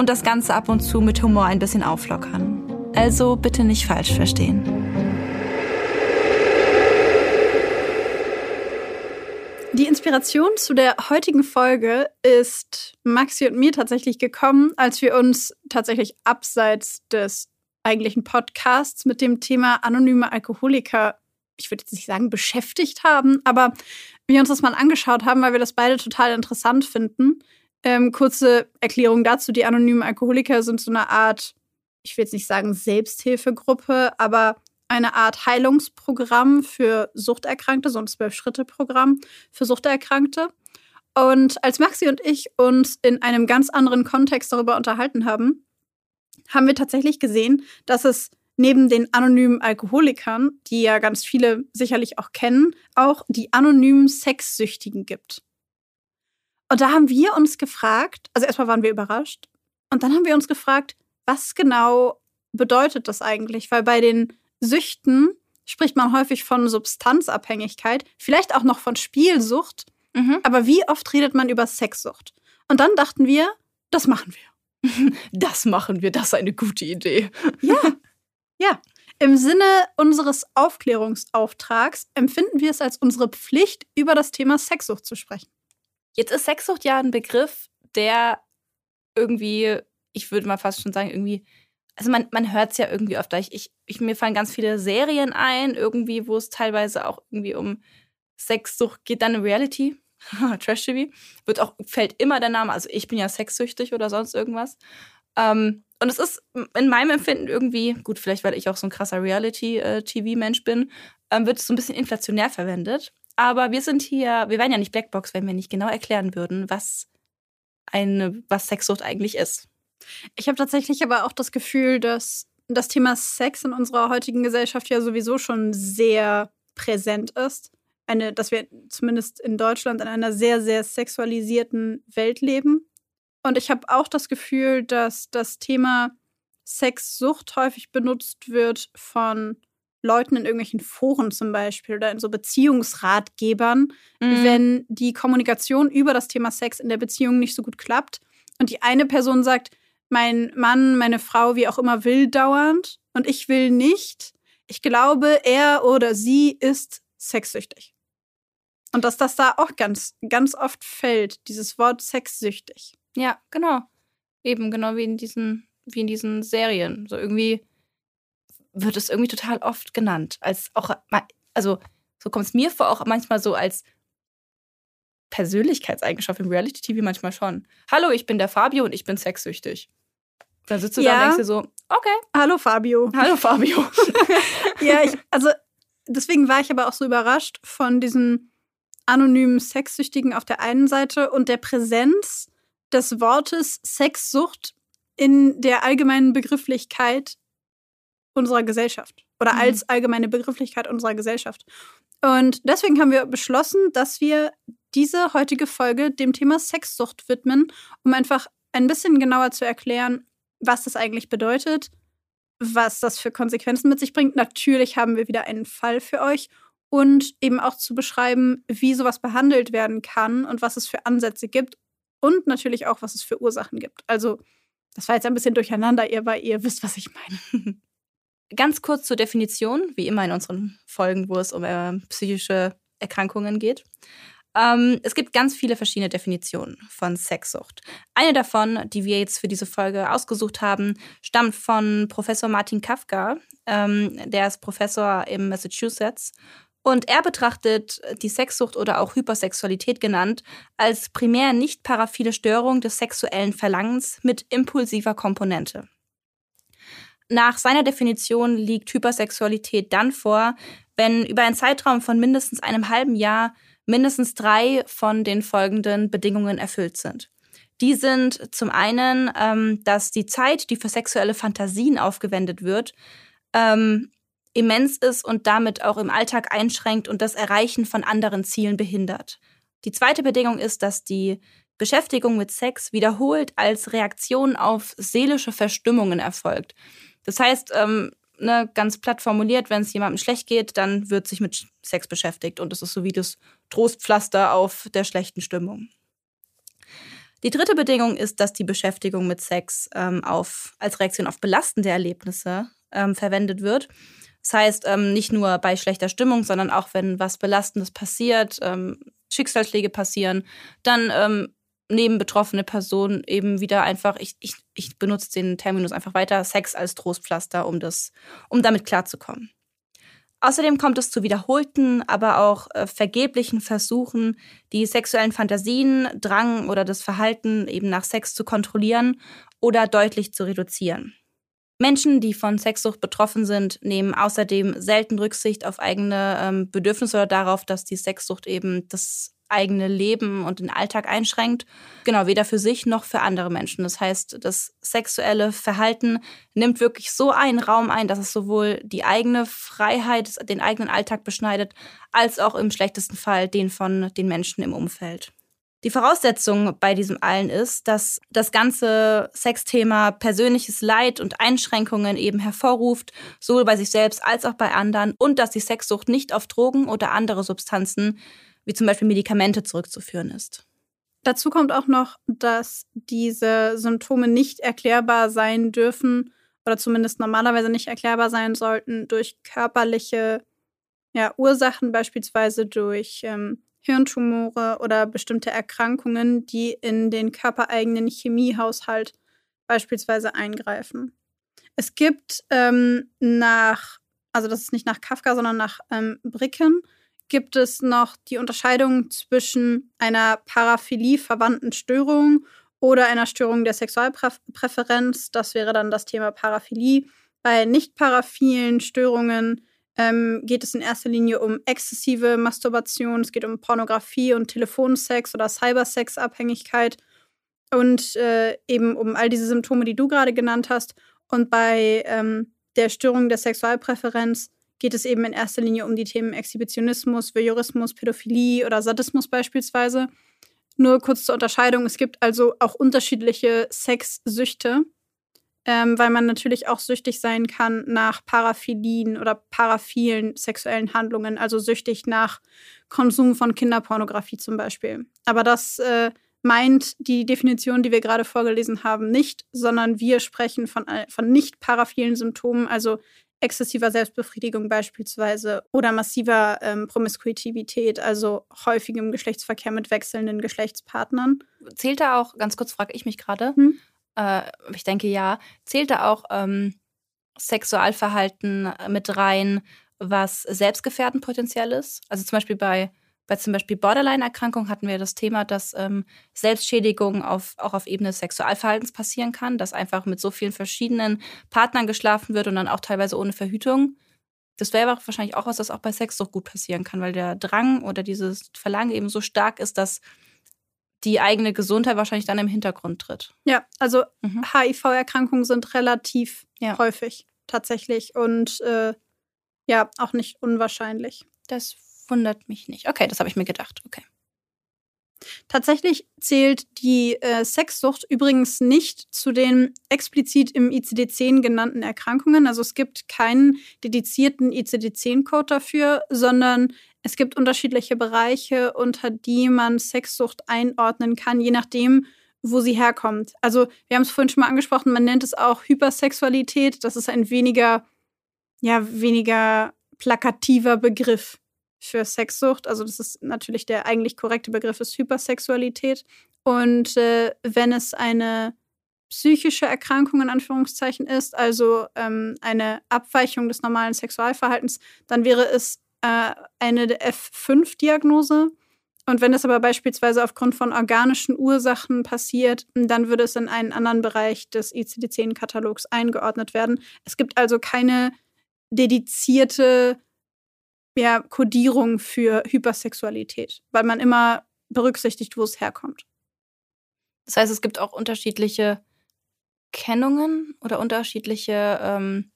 und das Ganze ab und zu mit Humor ein bisschen auflockern. Also bitte nicht falsch verstehen. Die Inspiration zu der heutigen Folge ist Maxi und mir tatsächlich gekommen, als wir uns tatsächlich abseits des eigentlichen Podcasts mit dem Thema anonyme Alkoholiker, ich würde jetzt nicht sagen beschäftigt haben, aber wir uns das mal angeschaut haben, weil wir das beide total interessant finden. Ähm, kurze Erklärung dazu: Die anonymen Alkoholiker sind so eine Art, ich will jetzt nicht sagen Selbsthilfegruppe, aber eine Art Heilungsprogramm für Suchterkrankte, so ein Zwölf-Schritte-Programm für Suchterkrankte. Und als Maxi und ich uns in einem ganz anderen Kontext darüber unterhalten haben, haben wir tatsächlich gesehen, dass es neben den anonymen Alkoholikern, die ja ganz viele sicherlich auch kennen, auch die anonymen Sexsüchtigen gibt. Und da haben wir uns gefragt, also erstmal waren wir überrascht, und dann haben wir uns gefragt, was genau bedeutet das eigentlich? Weil bei den Süchten spricht man häufig von Substanzabhängigkeit, vielleicht auch noch von Spielsucht, mhm. aber wie oft redet man über Sexsucht? Und dann dachten wir, das machen wir. Das machen wir, das ist eine gute Idee. Ja, ja. Im Sinne unseres Aufklärungsauftrags empfinden wir es als unsere Pflicht, über das Thema Sexsucht zu sprechen. Jetzt ist Sexsucht ja ein Begriff, der irgendwie, ich würde mal fast schon sagen, irgendwie, also man, man hört es ja irgendwie oft. Ich, ich, ich, mir fallen ganz viele Serien ein, irgendwie, wo es teilweise auch irgendwie um Sexsucht geht, dann Reality. Trash-TV. Wird auch, fällt immer der Name. Also ich bin ja sexsüchtig oder sonst irgendwas. Ähm, und es ist in meinem Empfinden irgendwie, gut, vielleicht weil ich auch so ein krasser Reality-TV-Mensch bin, ähm, wird es so ein bisschen inflationär verwendet. Aber wir sind hier, wir wären ja nicht Blackbox, wenn wir nicht genau erklären würden, was eine, was Sexsucht eigentlich ist. Ich habe tatsächlich aber auch das Gefühl, dass das Thema Sex in unserer heutigen Gesellschaft ja sowieso schon sehr präsent ist. Eine, dass wir zumindest in Deutschland in einer sehr, sehr sexualisierten Welt leben. Und ich habe auch das Gefühl, dass das Thema Sexsucht häufig benutzt wird von Leuten in irgendwelchen Foren zum Beispiel oder in so Beziehungsratgebern, mhm. wenn die Kommunikation über das Thema Sex in der Beziehung nicht so gut klappt und die eine Person sagt, mein Mann, meine Frau, wie auch immer, will dauernd und ich will nicht. Ich glaube, er oder sie ist sexsüchtig. Und dass das da auch ganz, ganz oft fällt, dieses Wort sexsüchtig. Ja, genau. Eben, genau wie in diesen, wie in diesen Serien. So irgendwie wird es irgendwie total oft genannt. Als auch, also so kommt es mir vor, auch manchmal so als Persönlichkeitseigenschaft im Reality-TV manchmal schon. Hallo, ich bin der Fabio und ich bin sexsüchtig. Da sitzt du ja. da und denkst dir so, okay. Hallo Fabio. Hallo Fabio. ja, ich, also deswegen war ich aber auch so überrascht von diesen anonymen Sexsüchtigen auf der einen Seite und der Präsenz des Wortes Sexsucht in der allgemeinen Begrifflichkeit unserer Gesellschaft oder mhm. als allgemeine Begrifflichkeit unserer Gesellschaft. Und deswegen haben wir beschlossen, dass wir diese heutige Folge dem Thema Sexsucht widmen, um einfach ein bisschen genauer zu erklären, was das eigentlich bedeutet, was das für Konsequenzen mit sich bringt. Natürlich haben wir wieder einen Fall für euch und eben auch zu beschreiben, wie sowas behandelt werden kann und was es für Ansätze gibt und natürlich auch, was es für Ursachen gibt. Also, das war jetzt ein bisschen durcheinander, ihr, weil ihr wisst, was ich meine. Ganz kurz zur Definition, wie immer in unseren Folgen, wo es um äh, psychische Erkrankungen geht. Ähm, es gibt ganz viele verschiedene Definitionen von Sexsucht. Eine davon, die wir jetzt für diese Folge ausgesucht haben, stammt von Professor Martin Kafka. Ähm, der ist Professor im Massachusetts. Und er betrachtet die Sexsucht oder auch Hypersexualität genannt als primär nicht paraphile Störung des sexuellen Verlangens mit impulsiver Komponente. Nach seiner Definition liegt Hypersexualität dann vor, wenn über einen Zeitraum von mindestens einem halben Jahr mindestens drei von den folgenden Bedingungen erfüllt sind. Die sind zum einen, ähm, dass die Zeit, die für sexuelle Fantasien aufgewendet wird, ähm, immens ist und damit auch im Alltag einschränkt und das Erreichen von anderen Zielen behindert. Die zweite Bedingung ist, dass die Beschäftigung mit Sex wiederholt als Reaktion auf seelische Verstimmungen erfolgt. Das heißt, ähm, ne, ganz platt formuliert, wenn es jemandem schlecht geht, dann wird sich mit Sex beschäftigt und es ist so wie das Trostpflaster auf der schlechten Stimmung. Die dritte Bedingung ist, dass die Beschäftigung mit Sex ähm, auf, als Reaktion auf belastende Erlebnisse ähm, verwendet wird. Das heißt, ähm, nicht nur bei schlechter Stimmung, sondern auch wenn was Belastendes passiert, ähm, Schicksalsschläge passieren, dann ähm, nehmen betroffene Personen eben wieder einfach, ich, ich, ich benutze den Terminus einfach weiter, Sex als Trostpflaster, um, das, um damit klarzukommen. Außerdem kommt es zu wiederholten, aber auch äh, vergeblichen Versuchen, die sexuellen Fantasien, Drang oder das Verhalten eben nach Sex zu kontrollieren oder deutlich zu reduzieren. Menschen, die von Sexsucht betroffen sind, nehmen außerdem selten Rücksicht auf eigene ähm, Bedürfnisse oder darauf, dass die Sexsucht eben das eigene Leben und den Alltag einschränkt. Genau, weder für sich noch für andere Menschen. Das heißt, das sexuelle Verhalten nimmt wirklich so einen Raum ein, dass es sowohl die eigene Freiheit, den eigenen Alltag beschneidet, als auch im schlechtesten Fall den von den Menschen im Umfeld. Die Voraussetzung bei diesem allen ist, dass das ganze Sexthema persönliches Leid und Einschränkungen eben hervorruft, sowohl bei sich selbst als auch bei anderen, und dass die Sexsucht nicht auf Drogen oder andere Substanzen, wie zum Beispiel Medikamente, zurückzuführen ist. Dazu kommt auch noch, dass diese Symptome nicht erklärbar sein dürfen oder zumindest normalerweise nicht erklärbar sein sollten durch körperliche ja, Ursachen, beispielsweise durch ähm, Hirntumore oder bestimmte Erkrankungen, die in den körpereigenen Chemiehaushalt beispielsweise eingreifen. Es gibt ähm, nach, also das ist nicht nach Kafka, sondern nach ähm, Bricken, gibt es noch die Unterscheidung zwischen einer Paraphilie verwandten Störung oder einer Störung der Sexualpräferenz. Das wäre dann das Thema Paraphilie. Bei nicht paraphilen Störungen ähm, geht es in erster Linie um exzessive Masturbation, es geht um Pornografie und Telefonsex oder Cybersex-Abhängigkeit und äh, eben um all diese Symptome, die du gerade genannt hast. Und bei ähm, der Störung der Sexualpräferenz geht es eben in erster Linie um die Themen Exhibitionismus, Voyeurismus, Pädophilie oder Sadismus beispielsweise. Nur kurz zur Unterscheidung, es gibt also auch unterschiedliche Sexsüchte ähm, weil man natürlich auch süchtig sein kann nach Paraphilien oder paraphilen sexuellen Handlungen, also süchtig nach Konsum von Kinderpornografie zum Beispiel. Aber das äh, meint die Definition, die wir gerade vorgelesen haben, nicht, sondern wir sprechen von, äh, von nicht paraphilen Symptomen, also exzessiver Selbstbefriedigung beispielsweise oder massiver ähm, Promiskuitivität, also häufigem Geschlechtsverkehr mit wechselnden Geschlechtspartnern. Zählt da auch, ganz kurz frage ich mich gerade, hm? äh, ich denke ja, zählt da auch ähm, Sexualverhalten mit rein, was selbstgefährdend potenziell ist? Also zum Beispiel bei, bei zum Beispiel Borderline-Erkrankung hatten wir das Thema, dass ähm, Selbstschädigung auf, auch auf Ebene des Sexualverhaltens passieren kann, dass einfach mit so vielen verschiedenen Partnern geschlafen wird und dann auch teilweise ohne Verhütung. Das wäre wahrscheinlich auch was, das auch bei Sex so gut passieren kann, weil der Drang oder dieses Verlangen eben so stark ist, dass die eigene Gesundheit wahrscheinlich dann im Hintergrund tritt. Ja, also mhm. HIV-Erkrankungen sind relativ ja. häufig tatsächlich und äh, ja, auch nicht unwahrscheinlich. Das wundert mich nicht. Okay, das habe ich mir gedacht. Okay. Tatsächlich zählt die äh, Sexsucht übrigens nicht zu den explizit im ICD-10 genannten Erkrankungen. Also es gibt keinen dedizierten ICD-10-Code dafür, sondern es gibt unterschiedliche Bereiche, unter die man Sexsucht einordnen kann, je nachdem, wo sie herkommt. Also wir haben es vorhin schon mal angesprochen, man nennt es auch Hypersexualität. Das ist ein weniger, ja, weniger plakativer Begriff. Für Sexsucht. Also das ist natürlich der eigentlich korrekte Begriff ist Hypersexualität. Und äh, wenn es eine psychische Erkrankung in Anführungszeichen ist, also ähm, eine Abweichung des normalen Sexualverhaltens, dann wäre es äh, eine F5-Diagnose. Und wenn es aber beispielsweise aufgrund von organischen Ursachen passiert, dann würde es in einen anderen Bereich des ICD-10-Katalogs eingeordnet werden. Es gibt also keine dedizierte ja, Kodierung für Hypersexualität, weil man immer berücksichtigt, wo es herkommt. Das heißt, es gibt auch unterschiedliche Kennungen oder unterschiedliche ähm,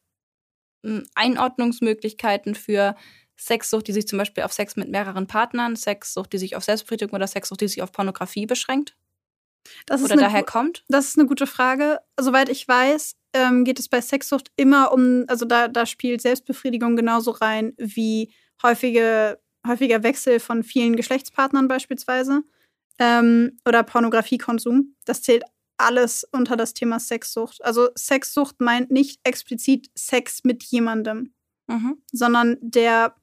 Einordnungsmöglichkeiten für Sexsucht, die sich zum Beispiel auf Sex mit mehreren Partnern, Sexsucht, die sich auf Selbstbefriedigung oder Sexsucht, die sich auf Pornografie beschränkt? oder daher kommt? Das ist eine gute Frage. Soweit ich weiß, ähm, geht es bei Sexsucht immer um, also da, da spielt Selbstbefriedigung genauso rein wie häufige, häufiger Wechsel von vielen Geschlechtspartnern beispielsweise ähm, oder Pornografiekonsum. Das zählt alles unter das Thema Sexsucht. Also Sexsucht meint nicht explizit Sex mit jemandem, mhm. sondern der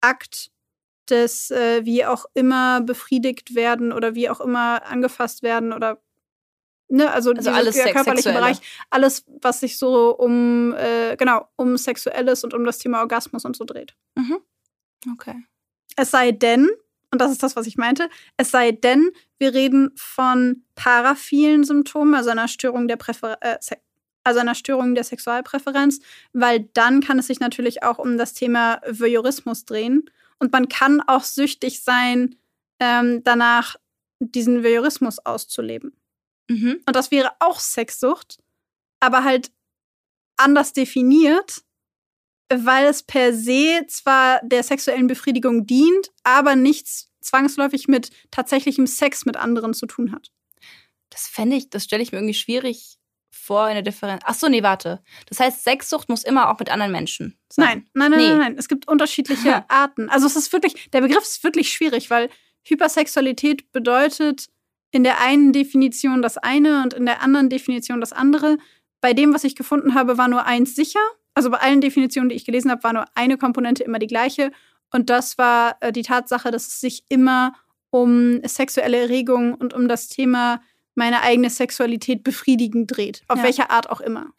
Akt des äh, wie auch immer befriedigt werden oder wie auch immer angefasst werden oder ne, also, also alles der körperliche Bereich, alles, was sich so um äh, genau um Sexuelles und um das Thema Orgasmus und so dreht. Mhm. Okay. Es sei denn, und das ist das, was ich meinte, es sei denn, wir reden von paraphilen Symptomen, also einer Störung der Präfer äh, also einer Störung der Sexualpräferenz, weil dann kann es sich natürlich auch um das Thema Voyeurismus drehen. Und man kann auch süchtig sein, ähm, danach diesen Voyeurismus auszuleben. Mhm. Und das wäre auch Sexsucht, aber halt anders definiert, weil es per se zwar der sexuellen Befriedigung dient, aber nichts zwangsläufig mit tatsächlichem Sex mit anderen zu tun hat. Das fände ich, das stelle ich mir irgendwie schwierig vor, eine Differenz. Ach so, nee, warte. Das heißt, Sexsucht muss immer auch mit anderen Menschen sein. Nein, nein, nein, nee. nein, nein. Es gibt unterschiedliche Arten. Also es ist wirklich, der Begriff ist wirklich schwierig, weil Hypersexualität bedeutet in der einen Definition das eine und in der anderen Definition das andere. Bei dem, was ich gefunden habe, war nur eins sicher. Also bei allen Definitionen, die ich gelesen habe, war nur eine Komponente immer die gleiche. Und das war äh, die Tatsache, dass es sich immer um sexuelle Erregung und um das Thema meine eigene Sexualität befriedigen dreht. Auf ja. welcher Art auch immer.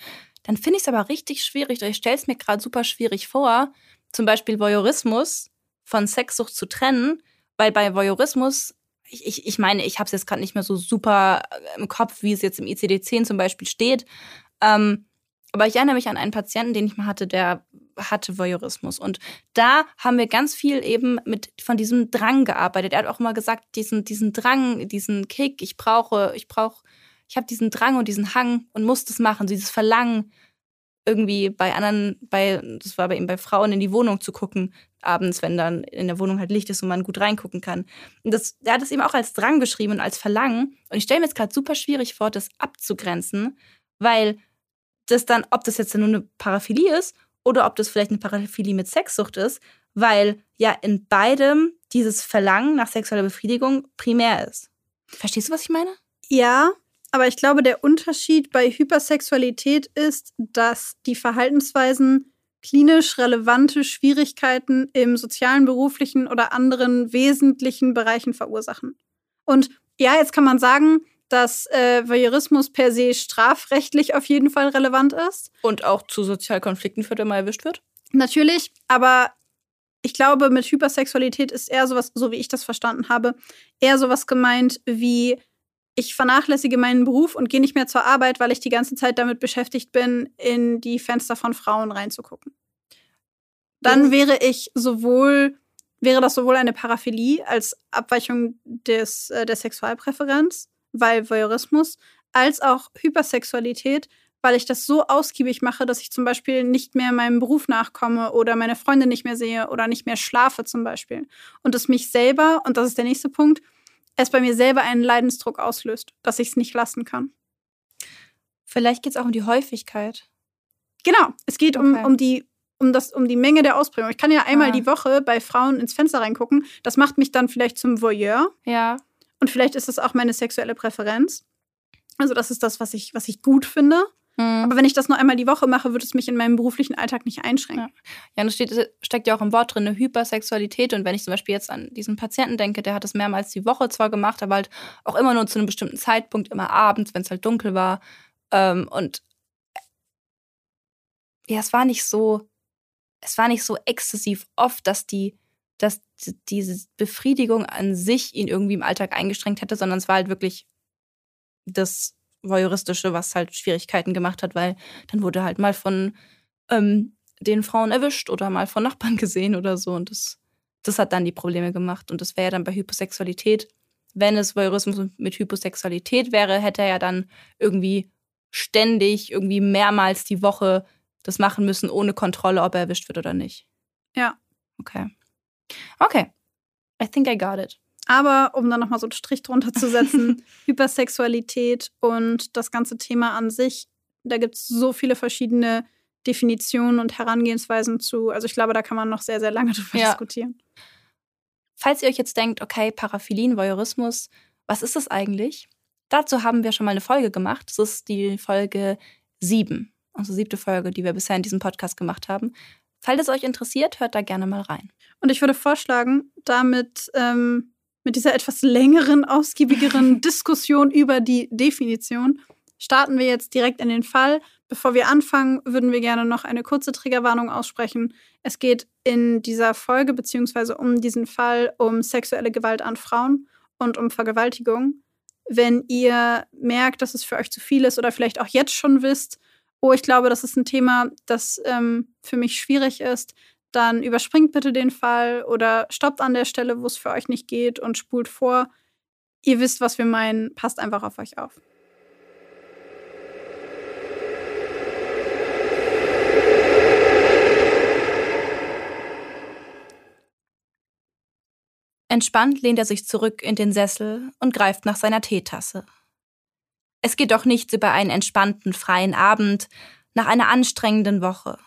Dann finde ich es aber richtig schwierig, ich stelle es mir gerade super schwierig vor, zum Beispiel Voyeurismus von Sexsucht zu trennen, weil bei Voyeurismus, ich, ich, ich meine, ich habe es jetzt gerade nicht mehr so super äh, im Kopf, wie es jetzt im ICD-10 zum Beispiel steht, ähm, aber ich erinnere mich an einen Patienten, den ich mal hatte, der hatte Voyeurismus. Und da haben wir ganz viel eben mit von diesem Drang gearbeitet. Er hat auch immer gesagt, diesen, diesen Drang, diesen Kick, ich brauche, ich brauche, ich habe diesen Drang und diesen Hang und muss das machen, dieses Verlangen irgendwie bei anderen, bei, das war bei ihm bei Frauen in die Wohnung zu gucken, abends, wenn dann in der Wohnung halt Licht ist und man gut reingucken kann. Und das, er hat es eben auch als Drang beschrieben und als Verlangen. Und ich stelle mir jetzt gerade super schwierig vor, das abzugrenzen, weil das dann, ob das jetzt nur eine Paraphilie ist oder ob das vielleicht eine Paraphilie mit Sexsucht ist, weil ja in beidem dieses Verlangen nach sexueller Befriedigung primär ist. Verstehst du, was ich meine? Ja, aber ich glaube, der Unterschied bei Hypersexualität ist, dass die Verhaltensweisen klinisch relevante Schwierigkeiten im sozialen, beruflichen oder anderen wesentlichen Bereichen verursachen. Und ja, jetzt kann man sagen, dass äh, Voyeurismus per se strafrechtlich auf jeden Fall relevant ist. Und auch zu Sozialkonflikten führt, wenn man erwischt wird? Natürlich, aber ich glaube, mit Hypersexualität ist eher sowas, so wie ich das verstanden habe, eher sowas gemeint wie ich vernachlässige meinen Beruf und gehe nicht mehr zur Arbeit, weil ich die ganze Zeit damit beschäftigt bin, in die Fenster von Frauen reinzugucken. Dann wäre ich sowohl, wäre das sowohl eine Paraphilie als Abweichung des, äh, der Sexualpräferenz weil Voyeurismus, als auch Hypersexualität, weil ich das so ausgiebig mache, dass ich zum Beispiel nicht mehr meinem Beruf nachkomme oder meine Freunde nicht mehr sehe oder nicht mehr schlafe zum Beispiel. Und es mich selber, und das ist der nächste Punkt, es bei mir selber einen Leidensdruck auslöst, dass ich es nicht lassen kann. Vielleicht geht es auch um die Häufigkeit. Genau, es geht okay. um, um die um, das, um die Menge der Ausprägung. Ich kann ja einmal ah. die Woche bei Frauen ins Fenster reingucken. Das macht mich dann vielleicht zum Voyeur. Ja. Und vielleicht ist es auch meine sexuelle Präferenz. Also das ist das, was ich, was ich gut finde. Mhm. Aber wenn ich das nur einmal die Woche mache, wird es mich in meinem beruflichen Alltag nicht einschränken. Ja, ja und es steht, steckt ja auch im Wort drin, eine Hypersexualität. Und wenn ich zum Beispiel jetzt an diesen Patienten denke, der hat das mehrmals die Woche zwar gemacht, aber halt auch immer nur zu einem bestimmten Zeitpunkt, immer abends, wenn es halt dunkel war. Ähm, und ja, es war nicht so, es war nicht so exzessiv oft, dass die, dass diese Befriedigung an sich ihn irgendwie im Alltag eingeschränkt hätte, sondern es war halt wirklich das Voyeuristische, was halt Schwierigkeiten gemacht hat, weil dann wurde halt mal von ähm, den Frauen erwischt oder mal von Nachbarn gesehen oder so. Und das, das hat dann die Probleme gemacht. Und das wäre ja dann bei Hyposexualität. Wenn es Voyeurismus mit Hyposexualität wäre, hätte er ja dann irgendwie ständig, irgendwie mehrmals die Woche das machen müssen, ohne Kontrolle, ob er erwischt wird oder nicht. Ja. Okay. Okay. I think I got it. Aber um dann nochmal so einen Strich drunter zu setzen, Hypersexualität und das ganze Thema an sich, da gibt es so viele verschiedene Definitionen und Herangehensweisen zu. Also ich glaube, da kann man noch sehr, sehr lange drüber ja. diskutieren. Falls ihr euch jetzt denkt, okay, Paraphilien, Voyeurismus, was ist das eigentlich? Dazu haben wir schon mal eine Folge gemacht. Das ist die Folge 7, unsere siebte Folge, die wir bisher in diesem Podcast gemacht haben. Falls es euch interessiert, hört da gerne mal rein. Und ich würde vorschlagen, damit ähm, mit dieser etwas längeren, ausgiebigeren Diskussion über die Definition starten wir jetzt direkt in den Fall. Bevor wir anfangen, würden wir gerne noch eine kurze Triggerwarnung aussprechen. Es geht in dieser Folge beziehungsweise um diesen Fall um sexuelle Gewalt an Frauen und um Vergewaltigung. Wenn ihr merkt, dass es für euch zu viel ist oder vielleicht auch jetzt schon wisst, oh, ich glaube, das ist ein Thema, das ähm, für mich schwierig ist, dann überspringt bitte den Fall oder stoppt an der Stelle, wo es für euch nicht geht und spult vor. Ihr wisst, was wir meinen. Passt einfach auf euch auf. Entspannt lehnt er sich zurück in den Sessel und greift nach seiner Teetasse. Es geht doch nichts über einen entspannten, freien Abend nach einer anstrengenden Woche.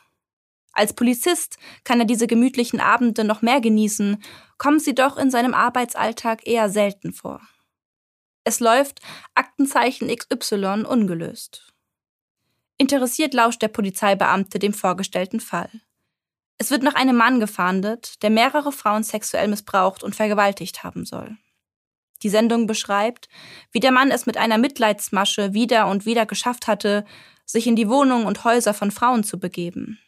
Als Polizist kann er diese gemütlichen Abende noch mehr genießen, kommen sie doch in seinem Arbeitsalltag eher selten vor. Es läuft Aktenzeichen XY ungelöst. Interessiert lauscht der Polizeibeamte dem vorgestellten Fall. Es wird nach einem Mann gefahndet, der mehrere Frauen sexuell missbraucht und vergewaltigt haben soll. Die Sendung beschreibt, wie der Mann es mit einer Mitleidsmasche wieder und wieder geschafft hatte, sich in die Wohnungen und Häuser von Frauen zu begeben.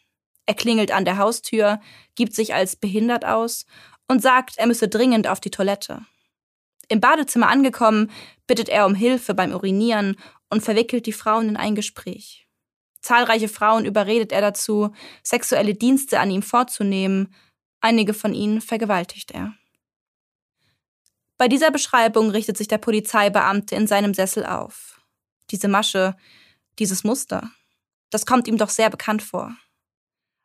Er klingelt an der Haustür, gibt sich als behindert aus und sagt, er müsse dringend auf die Toilette. Im Badezimmer angekommen, bittet er um Hilfe beim Urinieren und verwickelt die Frauen in ein Gespräch. Zahlreiche Frauen überredet er dazu, sexuelle Dienste an ihm vorzunehmen, einige von ihnen vergewaltigt er. Bei dieser Beschreibung richtet sich der Polizeibeamte in seinem Sessel auf. Diese Masche, dieses Muster, das kommt ihm doch sehr bekannt vor.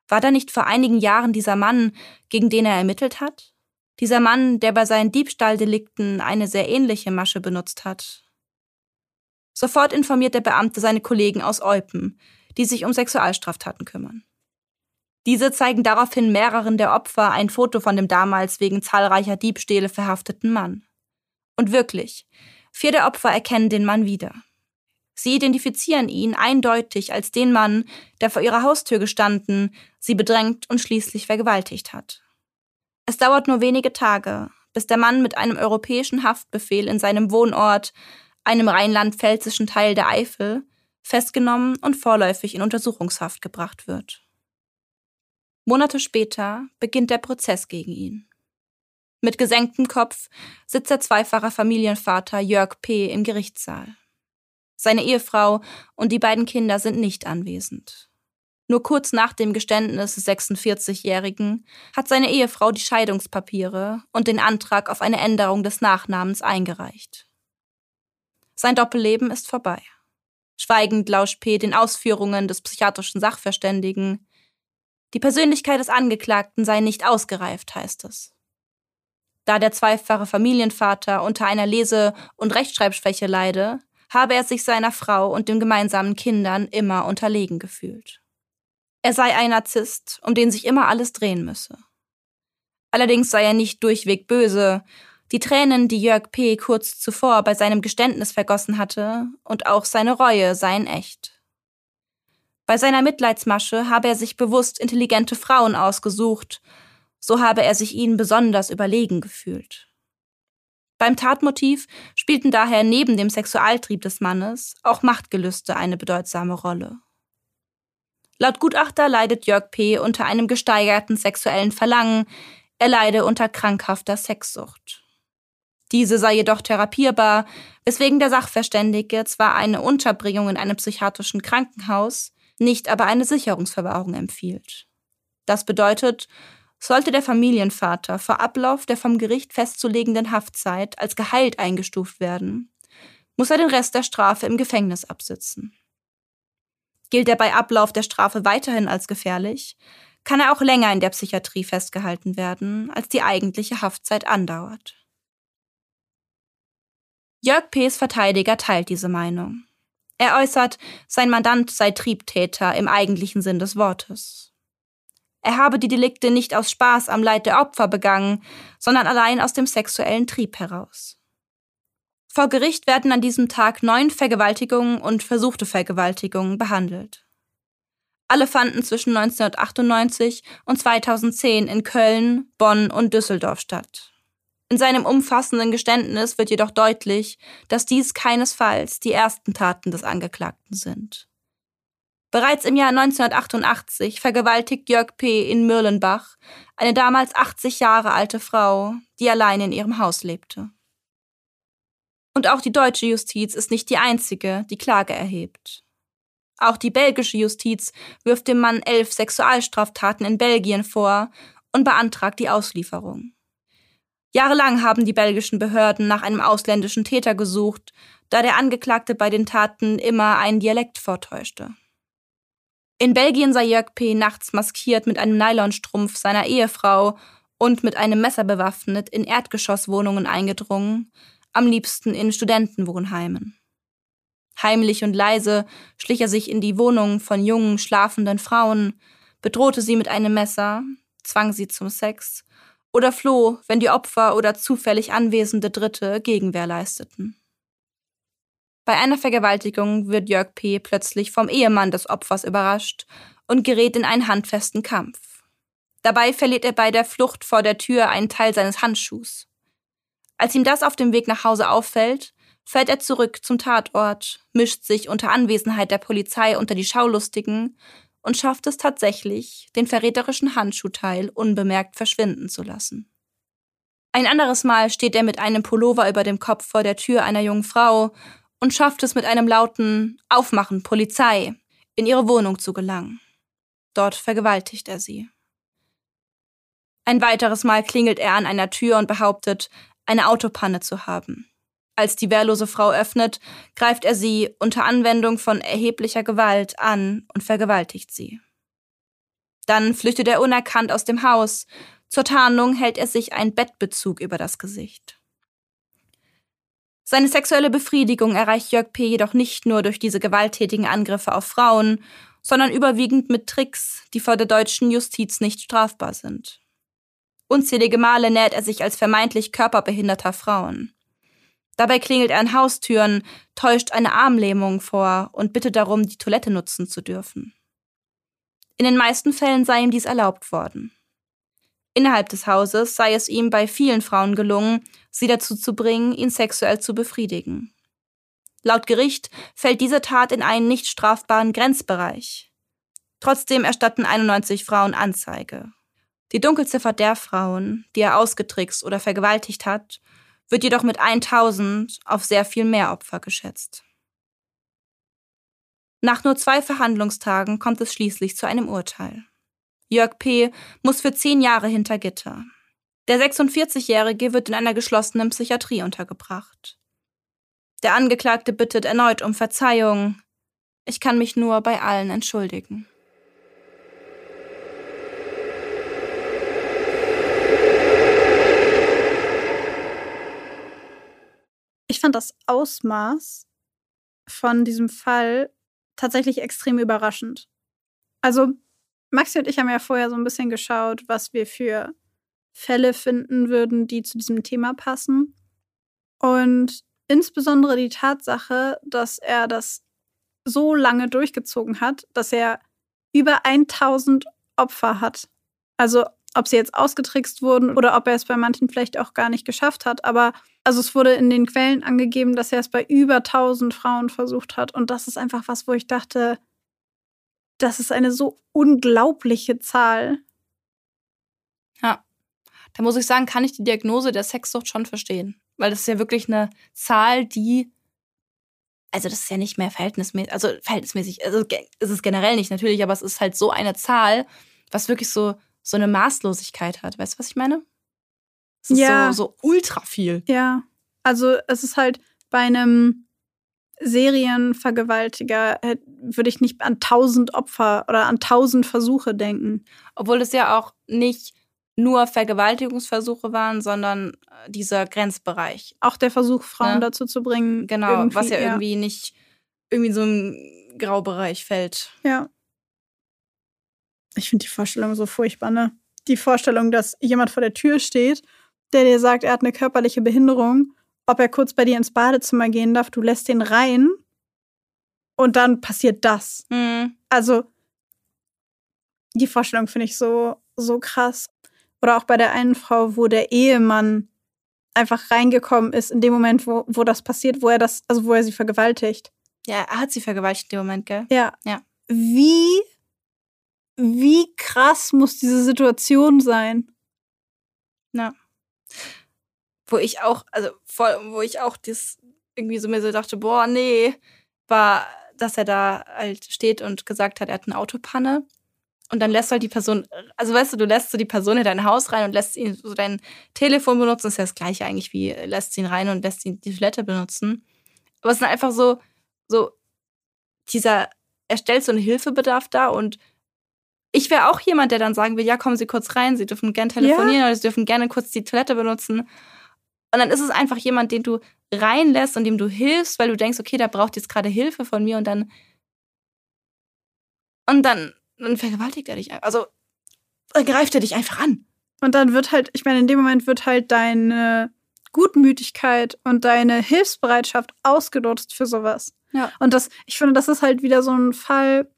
War da nicht vor einigen Jahren dieser Mann, gegen den er ermittelt hat? Dieser Mann, der bei seinen Diebstahldelikten eine sehr ähnliche Masche benutzt hat. Sofort informiert der Beamte seine Kollegen aus Eupen, die sich um Sexualstraftaten kümmern. Diese zeigen daraufhin mehreren der Opfer ein Foto von dem damals wegen zahlreicher Diebstähle verhafteten Mann. Und wirklich, vier der Opfer erkennen den Mann wieder. Sie identifizieren ihn eindeutig als den Mann, der vor ihrer Haustür gestanden, sie bedrängt und schließlich vergewaltigt hat. Es dauert nur wenige Tage, bis der Mann mit einem europäischen Haftbefehl in seinem Wohnort, einem rheinland-pfälzischen Teil der Eifel, festgenommen und vorläufig in Untersuchungshaft gebracht wird. Monate später beginnt der Prozess gegen ihn. Mit gesenktem Kopf sitzt der zweifache Familienvater Jörg P. im Gerichtssaal. Seine Ehefrau und die beiden Kinder sind nicht anwesend. Nur kurz nach dem Geständnis des 46-Jährigen hat seine Ehefrau die Scheidungspapiere und den Antrag auf eine Änderung des Nachnamens eingereicht. Sein Doppelleben ist vorbei. Schweigend lauscht P. den Ausführungen des psychiatrischen Sachverständigen. Die Persönlichkeit des Angeklagten sei nicht ausgereift, heißt es. Da der zweifache Familienvater unter einer Lese- und Rechtschreibschwäche leide, habe er sich seiner Frau und den gemeinsamen Kindern immer unterlegen gefühlt. Er sei ein Narzisst, um den sich immer alles drehen müsse. Allerdings sei er nicht durchweg böse. Die Tränen, die Jörg P. kurz zuvor bei seinem Geständnis vergossen hatte, und auch seine Reue seien echt. Bei seiner Mitleidsmasche habe er sich bewusst intelligente Frauen ausgesucht, so habe er sich ihnen besonders überlegen gefühlt. Beim Tatmotiv spielten daher neben dem Sexualtrieb des Mannes auch Machtgelüste eine bedeutsame Rolle. Laut Gutachter leidet Jörg P. unter einem gesteigerten sexuellen Verlangen, er leide unter krankhafter Sexsucht. Diese sei jedoch therapierbar, weswegen der Sachverständige zwar eine Unterbringung in einem psychiatrischen Krankenhaus, nicht aber eine Sicherungsverwahrung empfiehlt. Das bedeutet, sollte der Familienvater vor Ablauf der vom Gericht festzulegenden Haftzeit als geheilt eingestuft werden, muss er den Rest der Strafe im Gefängnis absitzen. Gilt er bei Ablauf der Strafe weiterhin als gefährlich, kann er auch länger in der Psychiatrie festgehalten werden, als die eigentliche Haftzeit andauert. Jörg P.'s Verteidiger teilt diese Meinung. Er äußert, sein Mandant sei Triebtäter im eigentlichen Sinn des Wortes. Er habe die Delikte nicht aus Spaß am Leid der Opfer begangen, sondern allein aus dem sexuellen Trieb heraus. Vor Gericht werden an diesem Tag neun Vergewaltigungen und versuchte Vergewaltigungen behandelt. Alle fanden zwischen 1998 und 2010 in Köln, Bonn und Düsseldorf statt. In seinem umfassenden Geständnis wird jedoch deutlich, dass dies keinesfalls die ersten Taten des Angeklagten sind. Bereits im Jahr 1988 vergewaltigt Jörg P. in Mürlenbach eine damals 80 Jahre alte Frau, die allein in ihrem Haus lebte. Und auch die deutsche Justiz ist nicht die einzige, die Klage erhebt. Auch die belgische Justiz wirft dem Mann elf Sexualstraftaten in Belgien vor und beantragt die Auslieferung. Jahrelang haben die belgischen Behörden nach einem ausländischen Täter gesucht, da der Angeklagte bei den Taten immer einen Dialekt vortäuschte. In Belgien sei Jörg P. nachts maskiert mit einem Nylonstrumpf seiner Ehefrau und mit einem Messer bewaffnet in Erdgeschosswohnungen eingedrungen, am liebsten in Studentenwohnheimen. Heimlich und leise schlich er sich in die Wohnungen von jungen, schlafenden Frauen, bedrohte sie mit einem Messer, zwang sie zum Sex oder floh, wenn die Opfer oder zufällig anwesende Dritte Gegenwehr leisteten. Bei einer Vergewaltigung wird Jörg P. plötzlich vom Ehemann des Opfers überrascht und gerät in einen handfesten Kampf. Dabei verliert er bei der Flucht vor der Tür einen Teil seines Handschuhs. Als ihm das auf dem Weg nach Hause auffällt, fährt er zurück zum Tatort, mischt sich unter Anwesenheit der Polizei unter die Schaulustigen und schafft es tatsächlich, den verräterischen Handschuhteil unbemerkt verschwinden zu lassen. Ein anderes Mal steht er mit einem Pullover über dem Kopf vor der Tür einer jungen Frau und schafft es mit einem lauten Aufmachen, Polizei, in ihre Wohnung zu gelangen. Dort vergewaltigt er sie. Ein weiteres Mal klingelt er an einer Tür und behauptet, eine Autopanne zu haben. Als die wehrlose Frau öffnet, greift er sie unter Anwendung von erheblicher Gewalt an und vergewaltigt sie. Dann flüchtet er unerkannt aus dem Haus. Zur Tarnung hält er sich einen Bettbezug über das Gesicht. Seine sexuelle Befriedigung erreicht Jörg P. jedoch nicht nur durch diese gewalttätigen Angriffe auf Frauen, sondern überwiegend mit Tricks, die vor der deutschen Justiz nicht strafbar sind. Unzählige Male nährt er sich als vermeintlich körperbehinderter Frauen. Dabei klingelt er an Haustüren, täuscht eine Armlähmung vor und bittet darum, die Toilette nutzen zu dürfen. In den meisten Fällen sei ihm dies erlaubt worden. Innerhalb des Hauses sei es ihm bei vielen Frauen gelungen, sie dazu zu bringen, ihn sexuell zu befriedigen. Laut Gericht fällt diese Tat in einen nicht strafbaren Grenzbereich. Trotzdem erstatten 91 Frauen Anzeige. Die Dunkelziffer der Frauen, die er ausgetrickst oder vergewaltigt hat, wird jedoch mit 1000 auf sehr viel mehr Opfer geschätzt. Nach nur zwei Verhandlungstagen kommt es schließlich zu einem Urteil. Jörg P. muss für zehn Jahre hinter Gitter. Der 46-Jährige wird in einer geschlossenen Psychiatrie untergebracht. Der Angeklagte bittet erneut um Verzeihung. Ich kann mich nur bei allen entschuldigen. Ich fand das Ausmaß von diesem Fall tatsächlich extrem überraschend. Also, Maxi und ich haben ja vorher so ein bisschen geschaut, was wir für Fälle finden würden, die zu diesem Thema passen. Und insbesondere die Tatsache, dass er das so lange durchgezogen hat, dass er über 1000 Opfer hat. Also ob sie jetzt ausgetrickst wurden oder ob er es bei manchen vielleicht auch gar nicht geschafft hat. Aber also es wurde in den Quellen angegeben, dass er es bei über 1000 Frauen versucht hat. Und das ist einfach was, wo ich dachte, das ist eine so unglaubliche Zahl. Ja. Da muss ich sagen, kann ich die Diagnose der Sexsucht schon verstehen. Weil das ist ja wirklich eine Zahl, die. Also, das ist ja nicht mehr verhältnismäßig. Also, verhältnismäßig. Also, es ist generell nicht natürlich, aber es ist halt so eine Zahl, was wirklich so, so eine Maßlosigkeit hat. Weißt du, was ich meine? Es ist Ja. so, so ultra viel. Ja. Also es ist halt bei einem Serienvergewaltiger äh, würde ich nicht an 1000 Opfer oder an 1000 Versuche denken. Obwohl es ja auch nicht nur Vergewaltigungsversuche waren, sondern äh, dieser Grenzbereich. Auch der Versuch, Frauen Ja. dazu zu bringen. Genau, was ja ja. irgendwie nicht irgendwie in so einen Graubereich fällt. Ja. Ich finde die Vorstellung so furchtbar, ne? Die Vorstellung, dass jemand vor der Tür steht, der dir sagt, er hat eine körperliche Behinderung, ob er kurz bei dir ins Badezimmer gehen darf, du lässt den rein und dann passiert das. Hm. Also, die Vorstellung finde ich so, so krass. Oder auch bei der einen Frau, wo der Ehemann einfach reingekommen ist in dem Moment, wo, wo das passiert, wo er das, also wo er sie vergewaltigt. Ja, er hat sie vergewaltigt in dem Moment, gell? Ja. Ja. Wie, wie krass muss diese Situation sein? Wo ich auch, also voll, wo ich auch das irgendwie so mir so dachte, boah, nee, war, dass er da halt steht und gesagt hat, er hat eine Autopanne. Und dann lässt halt die Person, also weißt du, du lässt so die Person in dein Haus rein und lässt ihn so dein Telefon benutzen. Das ist ja das gleiche eigentlich wie äh, lässt ihn rein und lässt ihn die Toilette benutzen. Aber es ist einfach so, so dieser, er stellt so einen Hilfebedarf dar und ich wäre auch jemand, der dann sagen will, ja, kommen Sie kurz rein, Sie dürfen gern telefonieren oder Sie dürfen gerne kurz die Toilette benutzen. Und dann ist es einfach jemand, den du reinlässt und dem du hilfst, weil du denkst, okay, der braucht jetzt gerade Hilfe von mir und dann und dann, dann vergewaltigt er dich. Also dann greift er dich einfach an. Und dann wird halt, ich meine, in dem Moment wird halt deine Gutmütigkeit und deine Hilfsbereitschaft ausgenutzt für sowas. Ja. Und das, ich finde, das ist halt wieder so ein Fall,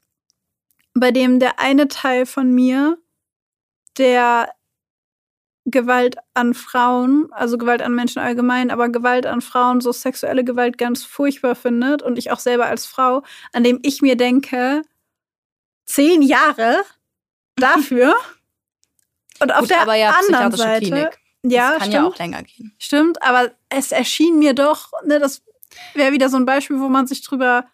bei dem der eine Teil von mir, der Gewalt an Frauen, also Gewalt an Menschen allgemein, aber Gewalt an Frauen, so sexuelle Gewalt ganz furchtbar findet und ich auch selber als Frau, an dem ich mir denke, zehn Jahre dafür. Und auf Gut, der aber ja, anderen Seite, Klinik. ja, das kann stimmt, ja auch länger gehen. stimmt, aber es erschien mir doch, ne, das wäre wieder so ein Beispiel, wo man sich drüber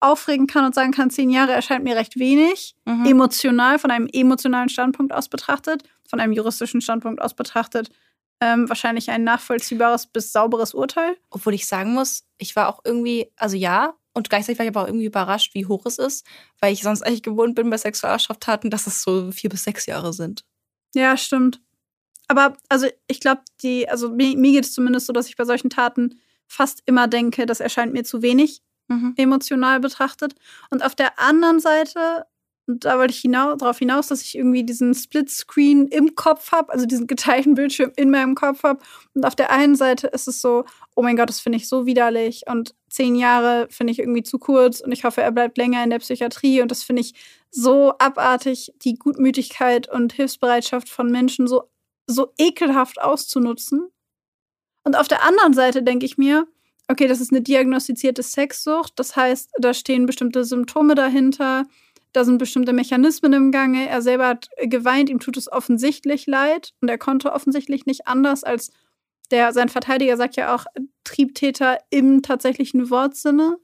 aufregen kann und sagen kann, zehn Jahre erscheint mir recht wenig, Mhm. emotional, von einem emotionalen Standpunkt aus betrachtet, von einem juristischen Standpunkt aus betrachtet, ähm, wahrscheinlich ein nachvollziehbares bis sauberes Urteil. Obwohl ich sagen muss, ich war auch irgendwie, also ja, und gleichzeitig war ich aber auch irgendwie überrascht, wie hoch es ist, weil ich sonst eigentlich gewohnt bin bei Sexualstraftaten, dass es so vier bis sechs Jahre sind. Ja, stimmt. Aber also ich glaube, die, also mir, mir geht es zumindest so, dass ich bei solchen Taten fast immer denke, das erscheint mir zu wenig Mhm. emotional betrachtet. Und auf der anderen Seite, da wollte ich hinau darauf hinaus, dass ich irgendwie diesen Splitscreen im Kopf habe, also diesen geteilten Bildschirm in meinem Kopf habe. Und auf der einen Seite ist es so, oh mein Gott, das finde ich so widerlich. Und zehn Jahre finde ich irgendwie zu kurz. Und ich hoffe, er bleibt länger in der Psychiatrie. Und das finde ich so abartig, die Gutmütigkeit und Hilfsbereitschaft von Menschen so, so ekelhaft auszunutzen. Und auf der anderen Seite denke ich mir, okay, das ist eine diagnostizierte Sexsucht. Das heißt, da stehen bestimmte Symptome dahinter, da sind bestimmte Mechanismen im Gange. Er selber hat geweint, ihm tut es offensichtlich leid und er konnte offensichtlich nicht anders als der, sein Verteidiger sagt ja auch Triebtäter im tatsächlichen Wortsinne.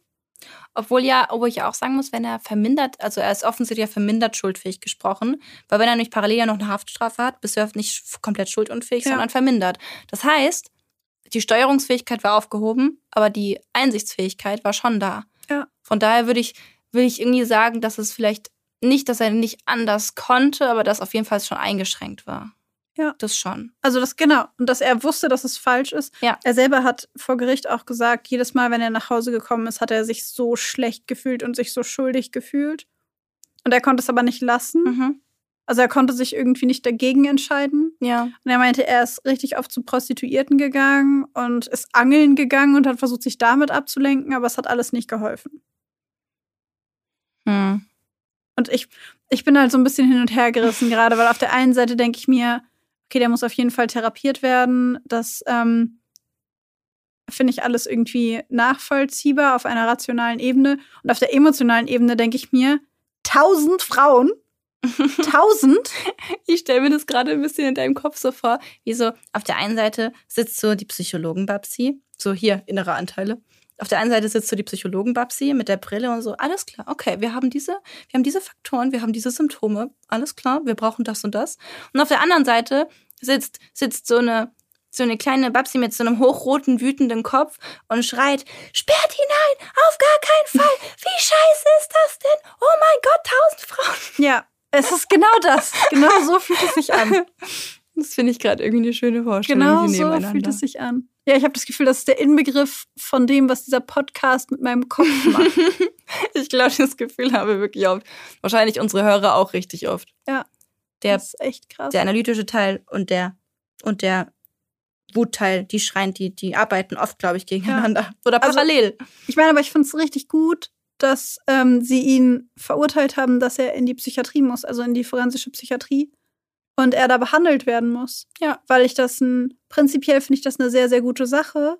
Obwohl ja, obwohl ich ja auch sagen muss, wenn er vermindert, also er ist offensichtlich ja vermindert schuldfähig gesprochen, weil wenn er nicht parallel ja noch eine Haftstrafe hat, bist du ja nicht komplett schuldunfähig, Ja. sondern vermindert. Das heißt, die Steuerungsfähigkeit war aufgehoben, aber die Einsichtsfähigkeit war schon da. Ja. Von daher würde ich, würde ich irgendwie sagen, dass es vielleicht nicht, dass er nicht anders konnte, aber dass auf jeden Fall schon eingeschränkt war. Ja. Das schon. Also das genau. Und dass er wusste, dass es falsch ist. Ja. Er selber hat vor Gericht auch gesagt, jedes Mal, wenn er nach Hause gekommen ist, hat er sich so schlecht gefühlt und sich so schuldig gefühlt. Und er konnte es aber nicht lassen. Mhm. Also er konnte sich irgendwie nicht dagegen entscheiden. Ja. Und er meinte, er ist richtig oft zu Prostituierten gegangen und ist angeln gegangen und hat versucht, sich damit abzulenken, aber es hat alles nicht geholfen. Hm. Und ich, ich bin halt so ein bisschen hin und her gerissen gerade, weil auf der einen Seite denke ich mir, okay, der muss auf jeden Fall therapiert werden. Das ähm, finde ich alles irgendwie nachvollziehbar auf einer rationalen Ebene. Und auf der emotionalen Ebene denke ich mir, tausend Frauen, tausend, Ich stelle mir das gerade ein bisschen in deinem Kopf so vor, wie so auf der einen Seite sitzt so die Psychologen Babsi, so hier innere Anteile. Auf der einen Seite sitzt so die Psychologen Babsi mit der Brille und so, alles klar, okay, wir haben diese, wir haben diese Faktoren, wir haben diese Symptome, alles klar, wir brauchen das und das. Und auf der anderen Seite sitzt sitzt so eine so eine kleine Babsi mit so einem hochroten, wütenden Kopf und schreit, sperrt hinein, auf gar keinen Fall, wie scheiße ist das denn? Oh mein Gott, tausend Frauen. ja, es ist genau das. Genau so fühlt es sich an. Das finde ich gerade irgendwie eine schöne Vorstellung. Genau so fühlt es sich an. Ja, ich habe das Gefühl, das ist der Inbegriff von dem, was dieser Podcast mit meinem Kopf macht. ich glaube, das Gefühl haben wir wirklich oft. Wahrscheinlich unsere Hörer auch richtig oft. Ja. Der, das ist echt krass. der analytische Teil und der und der Wutteil, die schreien, die, die arbeiten oft, glaube ich, gegeneinander. Oder Also- parallel. Ich meine, aber ich finde es richtig gut, dass ähm, sie ihn verurteilt haben, dass er in die Psychiatrie muss, also in die forensische Psychiatrie. Und er da behandelt werden muss. Ja. Weil ich das ein, prinzipiell finde ich das eine sehr, sehr gute Sache.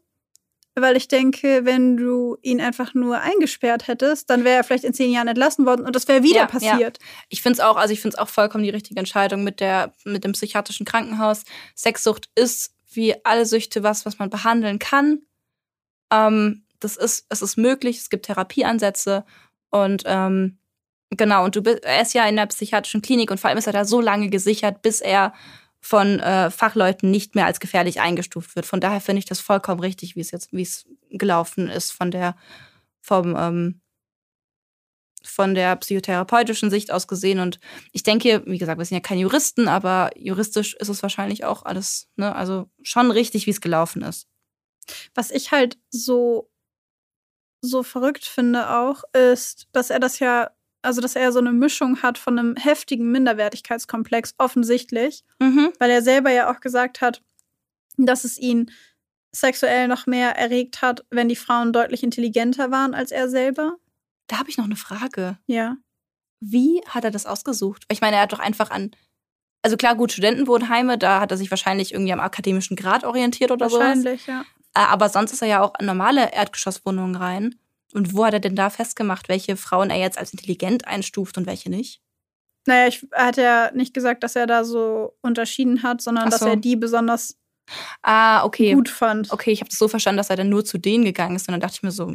Weil ich denke, wenn du ihn einfach nur eingesperrt hättest, dann wäre er vielleicht in zehn Jahren entlassen worden und das wäre wieder Ja, passiert. ich finde es auch, also ich finde es auch vollkommen die richtige Entscheidung mit der, mit dem psychiatrischen Krankenhaus. Sexsucht ist wie alle Süchte was, was man behandeln kann. Ähm, das ist, es ist möglich, es gibt Therapieansätze und ähm, genau, und du bist, er ist ja in der psychiatrischen Klinik und vor allem ist er da so lange gesichert, bis er von äh, Fachleuten nicht mehr als gefährlich eingestuft wird. Von daher finde ich das vollkommen richtig, wie es jetzt, wie es gelaufen ist von der, vom, ähm, von der psychotherapeutischen Sicht aus gesehen. Und ich denke, wie gesagt, wir sind ja keine Juristen, aber juristisch ist es wahrscheinlich auch alles, ne, also schon richtig, wie es gelaufen ist. Was ich halt so, so verrückt finde auch, ist, dass er das ja, also dass er so eine Mischung hat von einem heftigen Minderwertigkeitskomplex, offensichtlich, Mhm. weil er selber ja auch gesagt hat, dass es ihn sexuell noch mehr erregt hat, wenn die Frauen deutlich intelligenter waren als er selber. Da habe ich noch eine Frage. Ja. Wie hat er das ausgesucht? Ich meine, er hat doch einfach an, also klar, gut, Studentenwohnheime, da hat er sich wahrscheinlich irgendwie am akademischen Grad orientiert oder sowas. Wahrscheinlich, ja. Äh, Aber sonst ist er ja auch an normale Erdgeschosswohnungen rein. Und wo hat er denn da festgemacht, welche Frauen er jetzt als intelligent einstuft und welche nicht? Naja, ich, er hat ja nicht gesagt, dass er da so unterschieden hat, sondern Ach dass so. er die besonders Ah, okay. gut fand. Okay, ich habe das so verstanden, dass er dann nur zu denen gegangen ist. Und dann dachte ich mir so,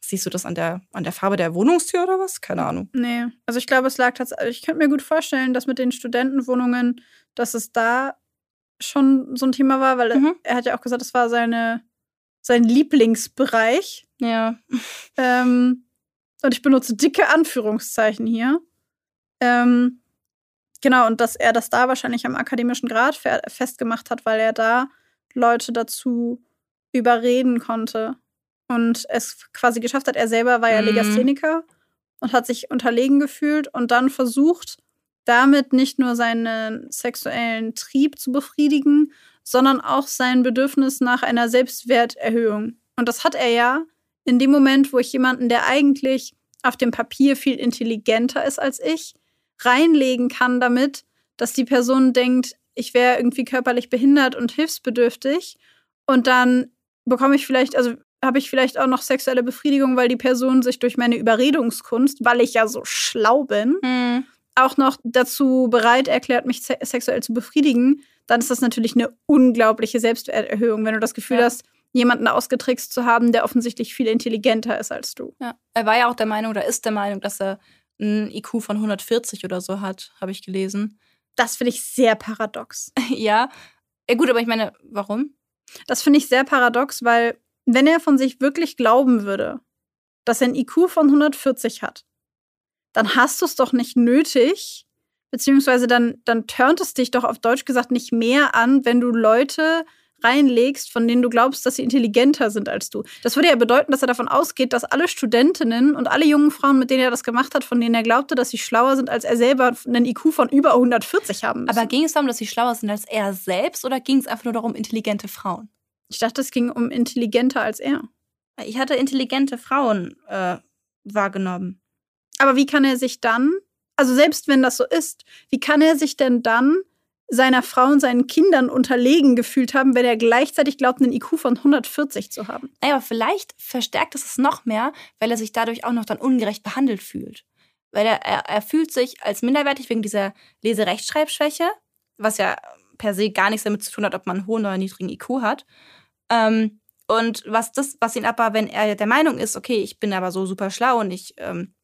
siehst du das an der, an der Farbe der Wohnungstür oder was? Keine Ahnung. Nee, also ich glaube, es lag tatsächlich. Ich könnte mir gut vorstellen, dass mit den Studentenwohnungen, dass es da schon so ein Thema war, weil Mhm. er hat ja auch gesagt, das war seine, sein Lieblingsbereich. Ja. Ähm, und ich benutze dicke Anführungszeichen hier. Ähm, genau, und dass er das da wahrscheinlich am akademischen Grad fe festgemacht hat, weil er da Leute dazu überreden konnte und es quasi geschafft hat. Er selber war ja Mhm. Legastheniker und hat sich unterlegen gefühlt und dann versucht, damit nicht nur seinen sexuellen Trieb zu befriedigen, sondern auch sein Bedürfnis nach einer Selbstwerterhöhung. Und das hat er ja in dem Moment, wo ich jemanden, der eigentlich auf dem Papier viel intelligenter ist als ich, reinlegen kann damit, dass die Person denkt, ich wäre irgendwie körperlich behindert und hilfsbedürftig. Und dann bekomme ich vielleicht, also habe ich vielleicht auch noch sexuelle Befriedigung, weil die Person sich durch meine Überredungskunst, weil ich ja so schlau bin, Hm. Auch noch dazu bereit erklärt, mich se sexuell zu befriedigen, dann ist das natürlich eine unglaubliche Selbstwerterhöhung, wenn du das Gefühl Ja. hast, jemanden ausgetrickst zu haben, der offensichtlich viel intelligenter ist als du. Ja. Er war ja auch der Meinung oder ist der Meinung, dass er ein IQ von 140 oder so hat, habe ich gelesen. Das finde ich sehr paradox. ja. Ja, gut, aber ich meine, warum? Das finde ich sehr paradox, weil wenn er von sich wirklich glauben würde, dass er ein IQ von 140 hat, dann hast du es doch nicht nötig, beziehungsweise dann, dann turnt es dich doch auf Deutsch gesagt nicht mehr an, wenn du Leute reinlegst, von denen du glaubst, dass sie intelligenter sind als du. Das würde ja bedeuten, dass er davon ausgeht, dass alle Studentinnen und alle jungen Frauen, mit denen er das gemacht hat, von denen er glaubte, dass sie schlauer sind als er selber, einen IQ von über 140 haben müssen. Aber ging es darum, dass sie schlauer sind als er selbst oder ging es einfach nur darum, intelligente Frauen? ich dachte, es ging um intelligenter als er. Ich hatte intelligente Frauen äh, wahrgenommen. Aber wie kann er sich dann, also selbst wenn das so ist, wie kann er sich denn dann seiner Frau und seinen Kindern unterlegen gefühlt haben, wenn er gleichzeitig glaubt, einen IQ von 140 zu haben? Naja, aber vielleicht verstärkt es es noch mehr, weil er sich dadurch auch noch dann ungerecht behandelt fühlt. Weil er, er, er fühlt sich als minderwertig wegen dieser Leserechtschreibschwäche, was ja per se gar nichts damit zu tun hat, ob man einen hohen oder niedrigen IQ hat. Ähm, und was das, was ihn aber, wenn er der Meinung ist, okay, ich bin aber so super schlau und ich ähm,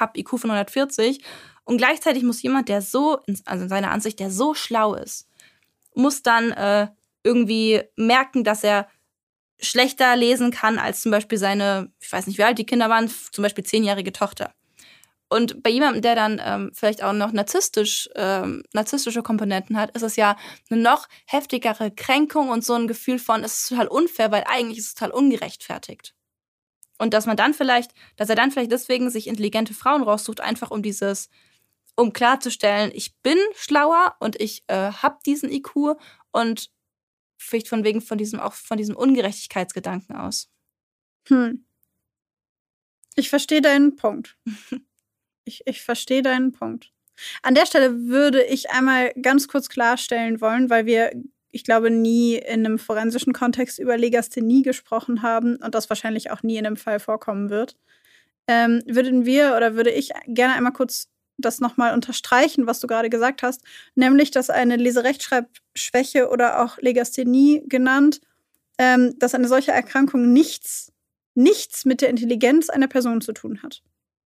habe IQ von 140 und gleichzeitig muss jemand, der so, also in seiner Ansicht, der so schlau ist, muss dann äh, irgendwie merken, dass er schlechter lesen kann als zum Beispiel seine, ich weiß nicht, wie alt die Kinder waren, zum Beispiel zehnjährige Tochter. Und bei jemandem, der dann ähm, vielleicht auch noch narzisstisch, ähm, narzisstische Komponenten hat, ist es ja eine noch heftigere Kränkung und so ein Gefühl von, es ist total unfair, weil eigentlich ist es total ungerechtfertigt. Und dass man dann vielleicht, dass er dann vielleicht deswegen sich intelligente Frauen raussucht, einfach um dieses, um klarzustellen, ich bin schlauer und ich äh, habe diesen IQ und vielleicht von wegen von diesem auch von diesem Ungerechtigkeitsgedanken aus. Hm. Ich verstehe deinen Punkt. ich, ich verstehe deinen Punkt. An der Stelle würde ich einmal ganz kurz klarstellen wollen, weil wir, ich glaube, nie in einem forensischen Kontext über Legasthenie gesprochen haben und das wahrscheinlich auch nie in einem Fall vorkommen wird. Ähm, würden wir oder würde ich gerne einmal kurz das nochmal unterstreichen, was du gerade gesagt hast, nämlich, dass eine Leserechtschreibschwäche oder auch Legasthenie genannt, ähm, dass eine solche Erkrankung nichts, nichts mit der Intelligenz einer Person zu tun hat.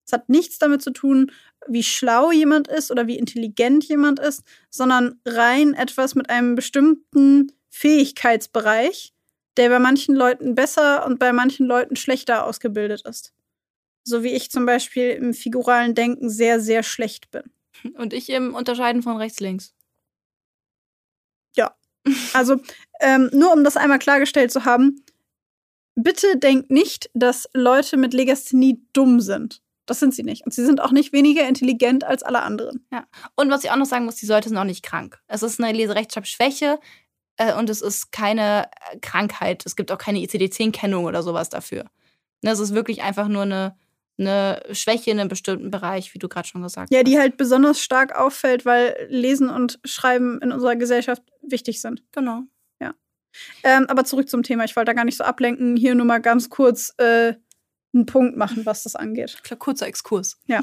Es hat nichts damit zu tun, wie schlau jemand ist oder wie intelligent jemand ist, sondern rein etwas mit einem bestimmten Fähigkeitsbereich, der bei manchen Leuten besser und bei manchen Leuten schlechter ausgebildet ist. So wie ich zum Beispiel im figuralen Denken sehr, sehr schlecht bin. Und ich im Unterscheiden von rechts-links. Ja. Also, ähm, nur um das einmal klargestellt zu haben, bitte denkt nicht, dass Leute mit Legasthenie dumm sind. Das sind sie nicht. Und sie sind auch nicht weniger intelligent als alle anderen. Ja. Und was ich auch noch sagen muss, die Leute sind auch nicht krank. Es ist eine Leserechtschreibschwäche äh, und es ist keine äh, Krankheit. Es gibt auch keine ICD-10-Kennung oder sowas dafür. Ne, es ist wirklich einfach nur eine, eine Schwäche in einem bestimmten Bereich, wie du gerade schon gesagt ja, hast. Ja, die halt besonders stark auffällt, weil Lesen und Schreiben in unserer Gesellschaft wichtig sind. Genau. Ja. Ähm, aber zurück zum Thema. Ich wollte da gar nicht so ablenken. Hier nur mal ganz kurz. Äh, einen Punkt machen, was das angeht. Klar, kurzer Exkurs. Ja.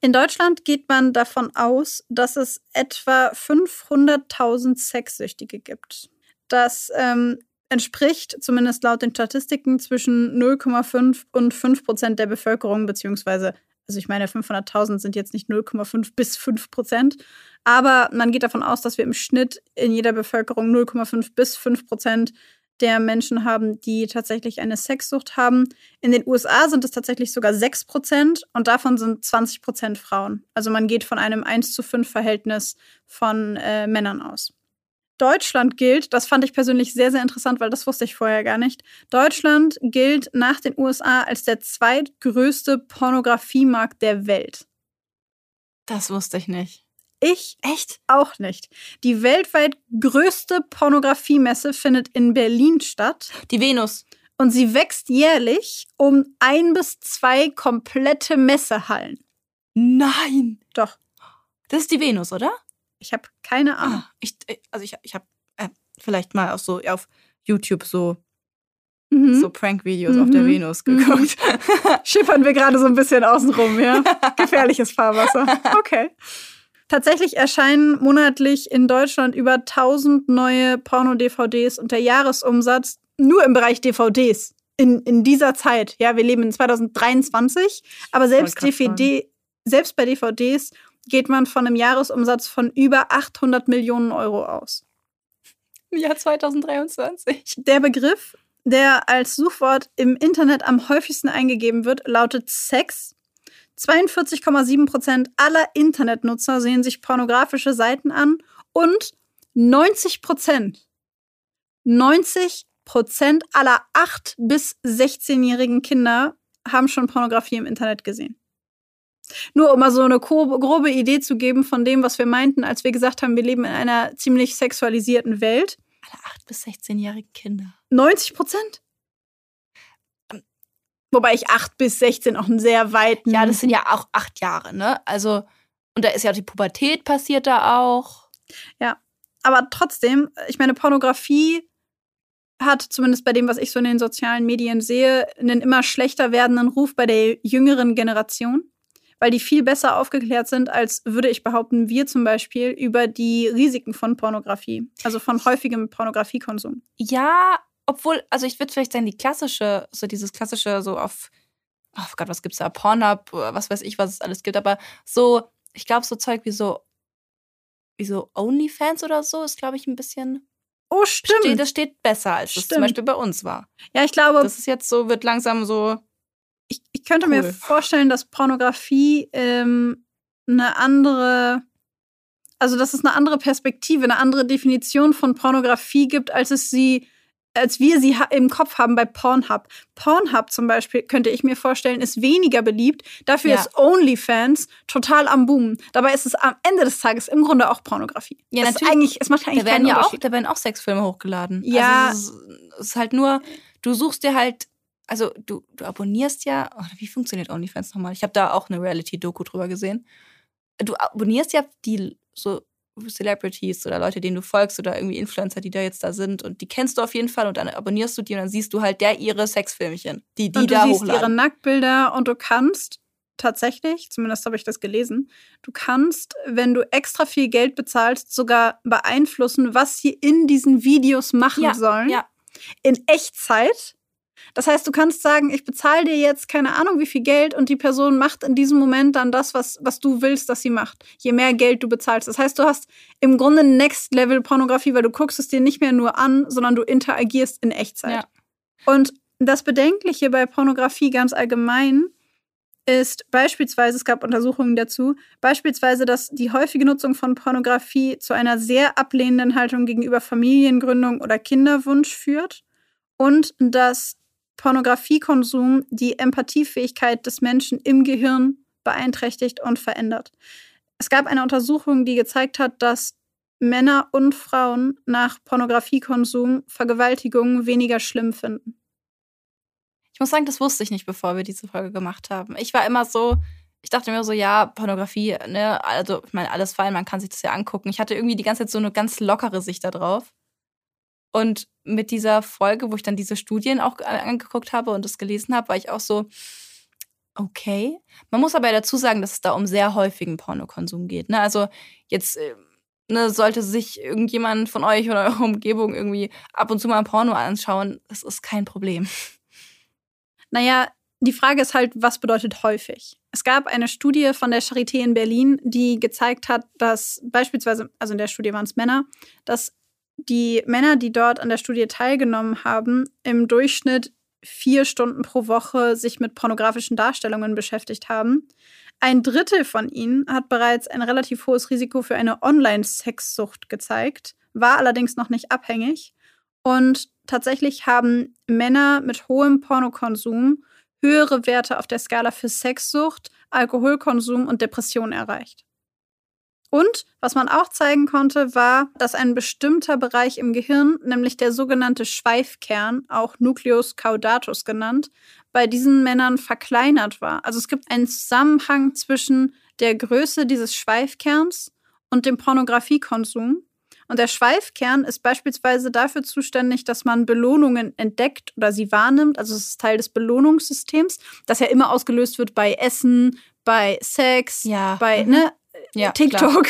In Deutschland geht man davon aus, dass es etwa 500.000 Sexsüchtige gibt. Das ähm, entspricht, zumindest laut den Statistiken, zwischen 0,5 und 5 Prozent der Bevölkerung, beziehungsweise, also ich meine, 500.000 sind jetzt nicht 0,5 bis 5 Prozent, aber man geht davon aus, dass wir im Schnitt in jeder Bevölkerung 0,5 bis 5 Prozent der Menschen haben, die tatsächlich eine Sexsucht haben. In den USA sind es tatsächlich sogar 6 Prozent und davon sind 20 Prozent Frauen. Also man geht von einem 1 zu 5 Verhältnis von äh, Männern aus. Deutschland gilt, das fand ich persönlich sehr, sehr interessant, weil das wusste ich vorher gar nicht. Deutschland gilt nach den USA als der zweitgrößte Pornografiemarkt der Welt. Das wusste ich nicht. Ich echt auch nicht. Die weltweit größte Pornografiemesse findet in Berlin statt. Die Venus. Und sie wächst jährlich um ein bis zwei komplette Messehallen. Nein. Doch. Das ist die Venus, oder? Ich habe keine Ahnung. Ah, ich, äh, also ich, ich habe äh, vielleicht mal auch so auf YouTube so Mhm. so Prank-Videos auf der Mhm. Venus geguckt. Schippern wir gerade so ein bisschen außenrum, ja? Gefährliches Fahrwasser. Okay. Tatsächlich erscheinen monatlich in Deutschland über 1000 neue Porno-DVDs und der Jahresumsatz nur im Bereich DVDs in, in dieser Zeit. Ja, wir leben in 2023, aber selbst DVD, selbst bei DVDs geht man von einem Jahresumsatz von über 800 Millionen Euro aus. Im Jahr 2023. Der Begriff, der als Suchwort im Internet am häufigsten eingegeben wird, lautet Sex. 42,7 Prozent aller Internetnutzer sehen sich pornografische Seiten an und 90 Prozent, 90 Prozent aller 8- bis 16-jährigen Kinder haben schon Pornografie im Internet gesehen. Nur um mal so eine grobe Idee zu geben von dem, was wir meinten, als wir gesagt haben, wir leben in einer ziemlich sexualisierten Welt. Alle 8- bis 16-jährigen Kinder. 90 Prozent? Wobei ich 8 bis 16 auch einen sehr weiten. Ja, das sind ja auch acht Jahre, ne? Also, und da ist ja die Pubertät passiert da auch. Ja, aber trotzdem, ich meine, Pornografie hat zumindest bei dem, was ich so in den sozialen Medien sehe, einen immer schlechter werdenden Ruf bei der jüngeren Generation, weil die viel besser aufgeklärt sind, als würde ich behaupten, wir zum Beispiel über die Risiken von Pornografie, also von häufigem Pornografiekonsum. Ja, obwohl, also ich würde vielleicht sagen, die klassische, so dieses klassische, so auf, oh Gott, was gibt's da? Pornhub, was weiß ich, was es alles gibt, aber so, ich glaube, so Zeug wie so, wie so OnlyFans oder so ist, glaube ich, ein bisschen. Oh, stimmt. Steht, das steht besser, als es zum Beispiel bei uns war. Ja, ich glaube. Das ist jetzt so, wird langsam so. Ich, ich könnte Cool. mir vorstellen, dass Pornografie ähm, eine andere, also dass es eine andere Perspektive, eine andere Definition von Pornografie gibt, als es sie, als wir sie im Kopf haben bei Pornhub. Pornhub zum Beispiel, könnte ich mir vorstellen, ist weniger beliebt. Dafür Ja. ist OnlyFans total am Boom. Dabei ist es am Ende des Tages im Grunde auch Pornografie. Ja, ist natürlich. eigentlich, es macht eigentlich Da werden ja auch, da werden auch Sexfilme hochgeladen. Ja. Also es, ist, es ist halt nur, du suchst dir halt, also du, du abonnierst ja, oh, wie funktioniert OnlyFans nochmal? Ich habe da auch eine Reality-Doku drüber gesehen. Du abonnierst ja die so Celebrities oder Leute, denen du folgst oder irgendwie Influencer, die da jetzt da sind und die kennst du auf jeden Fall und dann abonnierst du die und dann siehst du halt der ihre Sexfilmchen, die die und du da siehst ihre. Nacktbilder und du kannst tatsächlich, zumindest habe ich das gelesen, du kannst, wenn du extra viel Geld bezahlst, sogar beeinflussen, was sie in diesen Videos machen Ja, sollen. ja. In Echtzeit. Das heißt, du kannst sagen, ich bezahle dir jetzt keine Ahnung wie viel Geld und die Person macht in diesem Moment dann das, was, was du willst, dass sie macht. Je mehr Geld du bezahlst. Das heißt, du hast im Grunde Next Level Pornografie, weil du guckst es dir nicht mehr nur an, sondern du interagierst in Echtzeit. Ja. Und das Bedenkliche bei Pornografie ganz allgemein ist beispielsweise, es gab Untersuchungen dazu, beispielsweise, dass die häufige Nutzung von Pornografie zu einer sehr ablehnenden Haltung gegenüber Familiengründung oder Kinderwunsch führt und dass Pornografiekonsum die Empathiefähigkeit des Menschen im Gehirn beeinträchtigt und verändert. Es gab eine Untersuchung, die gezeigt hat, dass Männer und Frauen nach Pornografiekonsum Vergewaltigungen weniger schlimm finden. Ich muss sagen, das wusste ich nicht, bevor wir diese Folge gemacht haben. Ich war immer so, ich dachte mir so, ja, Pornografie, ne, also ich meine, alles fein, man kann sich das ja angucken. Ich hatte irgendwie die ganze Zeit so eine ganz lockere Sicht da drauf. Und mit dieser Folge, wo ich dann diese Studien auch angeguckt habe und das gelesen habe, war ich auch so, okay. Man muss aber dazu sagen, dass es da um sehr häufigen Pornokonsum geht. Ne? Also jetzt äh, ne, sollte sich irgendjemand von euch oder eurer Umgebung irgendwie ab und zu mal ein Porno anschauen, das ist kein Problem. Naja, die Frage ist halt, was bedeutet häufig? Es gab eine Studie von der Charité in Berlin, die gezeigt hat, dass beispielsweise, also in der Studie waren es Männer, dass die Männer, die dort an der Studie teilgenommen haben, im Durchschnitt vier Stunden pro Woche sich mit pornografischen Darstellungen beschäftigt haben. Ein Drittel von ihnen hat bereits ein relativ hohes Risiko für eine Online-Sexsucht gezeigt, war allerdings noch nicht abhängig. Und tatsächlich haben Männer mit hohem Pornokonsum höhere Werte auf der Skala für Sexsucht, Alkoholkonsum und Depression erreicht. Und was man auch zeigen konnte, war, dass ein bestimmter Bereich im Gehirn, nämlich der sogenannte Schweifkern, auch Nucleus caudatus genannt, bei diesen Männern verkleinert war. Also es gibt einen Zusammenhang zwischen der Größe dieses Schweifkerns und dem Pornografiekonsum. Und der Schweifkern ist beispielsweise dafür zuständig, dass man Belohnungen entdeckt oder sie wahrnimmt. Also es ist Teil des Belohnungssystems, das ja immer ausgelöst wird bei Essen, bei Sex, Ja. bei Mhm. ne, Ja, TikTok.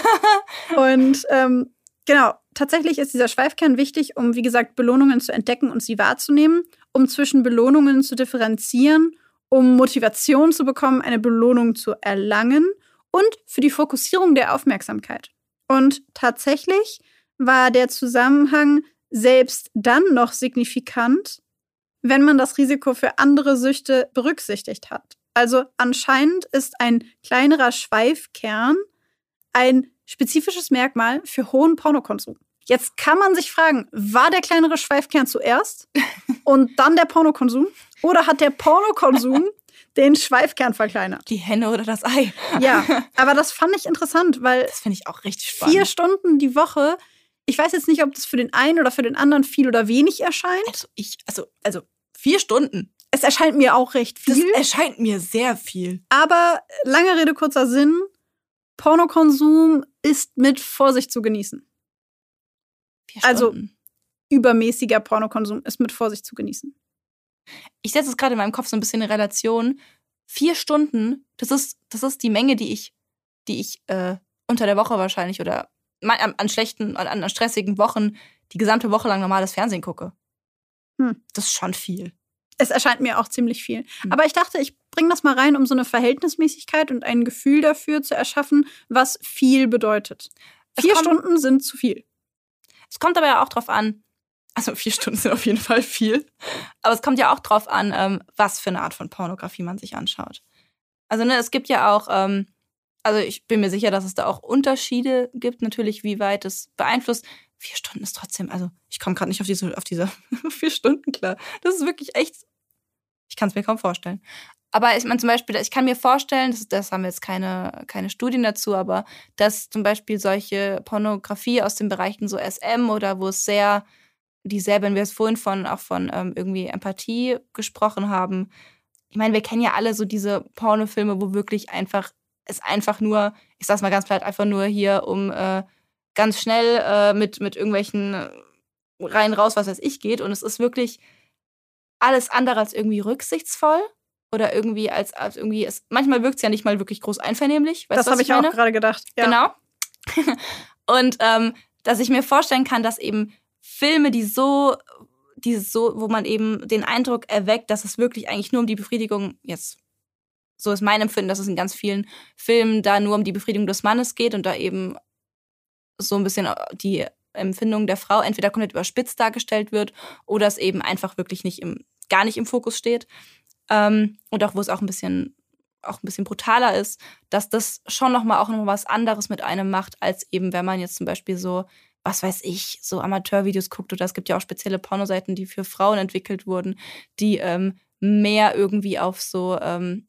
und ähm, genau, tatsächlich ist dieser Schweifkern wichtig, um, wie gesagt, Belohnungen zu entdecken und sie wahrzunehmen, um zwischen Belohnungen zu differenzieren, um Motivation zu bekommen, eine Belohnung zu erlangen und für die Fokussierung der Aufmerksamkeit. Und tatsächlich war der Zusammenhang selbst dann noch signifikant, wenn man das Risiko für andere Süchte berücksichtigt hat. Also anscheinend ist ein kleinerer Schweifkern ein spezifisches Merkmal für hohen Pornokonsum. Jetzt kann man sich fragen, war der kleinere Schweifkern zuerst und dann der Pornokonsum? Oder hat der Pornokonsum den Schweifkern verkleinert? Die Henne oder das Ei. Ja, aber das fand ich interessant, weil Das finde ich auch richtig spannend. vier Stunden die Woche, ich weiß jetzt nicht, ob das für den einen oder für den anderen viel oder wenig erscheint. Also ich, also, also vier Stunden. Es erscheint mir auch recht viel. Das erscheint mir sehr viel. Aber lange Rede, kurzer Sinn. Pornokonsum ist mit Vorsicht zu genießen. Also übermäßiger Pornokonsum ist mit Vorsicht zu genießen. Ich setze es gerade in meinem Kopf so ein bisschen in Relation. Vier Stunden, das ist, das ist die Menge, die ich, die ich äh, unter der Woche wahrscheinlich oder an, an schlechten, an, an stressigen Wochen die gesamte Woche lang normales Fernsehen gucke. Hm. Das ist schon viel. Es erscheint mir auch ziemlich viel. Hm. Aber ich dachte, ich bringe das mal rein, um so eine Verhältnismäßigkeit und ein Gefühl dafür zu erschaffen, was viel bedeutet. Vier kommt, Stunden sind zu viel. Es kommt aber ja auch drauf an, also vier Stunden sind auf jeden Fall viel, aber es kommt ja auch drauf an, ähm, was für eine Art von Pornografie man sich anschaut. Also ne, es gibt ja auch, ähm, also ich bin mir sicher, dass es da auch Unterschiede gibt, natürlich, wie weit es beeinflusst vier Stunden ist trotzdem, also ich komme gerade nicht auf diese, auf diese vier Stunden klar. Das ist wirklich echt, ich kann es mir kaum vorstellen. Aber ich meine zum Beispiel, ich kann mir vorstellen, das, das haben jetzt keine, keine Studien dazu, aber dass zum Beispiel solche Pornografie aus den Bereichen so SM oder wo es sehr, die sehr, wenn wir es vorhin von, auch von ähm, irgendwie Empathie gesprochen haben, ich meine, wir kennen ja alle so diese Pornofilme, wo wirklich einfach, es einfach nur, ich sag's mal ganz platt, einfach nur hier um äh, ganz schnell äh, mit, mit irgendwelchen rein raus, was weiß ich, geht. Und es ist wirklich alles andere als irgendwie rücksichtsvoll oder irgendwie als, als irgendwie, es, manchmal wirkt es ja nicht mal wirklich groß einvernehmlich. Weißt das habe ich, ich auch gerade gedacht. Ja. Genau. und ähm, dass ich mir vorstellen kann, dass eben Filme, die so, die so, wo man eben den Eindruck erweckt, dass es wirklich eigentlich nur um die Befriedigung jetzt so ist mein Empfinden, dass es in ganz vielen Filmen da nur um die Befriedigung des Mannes geht und da eben so ein bisschen äh, die Empfindung der Frau entweder komplett überspitzt dargestellt wird oder es eben einfach wirklich nicht im, gar nicht im Fokus steht. Ähm, und auch wo es auch ein bisschen auch ein bisschen brutaler ist, dass das schon nochmal auch noch was anderes mit einem macht, als eben, wenn man jetzt zum Beispiel so, was weiß ich, so Amateurvideos guckt oder es gibt ja auch spezielle Pornoseiten, die für Frauen entwickelt wurden, die ähm, mehr irgendwie auf so ähm,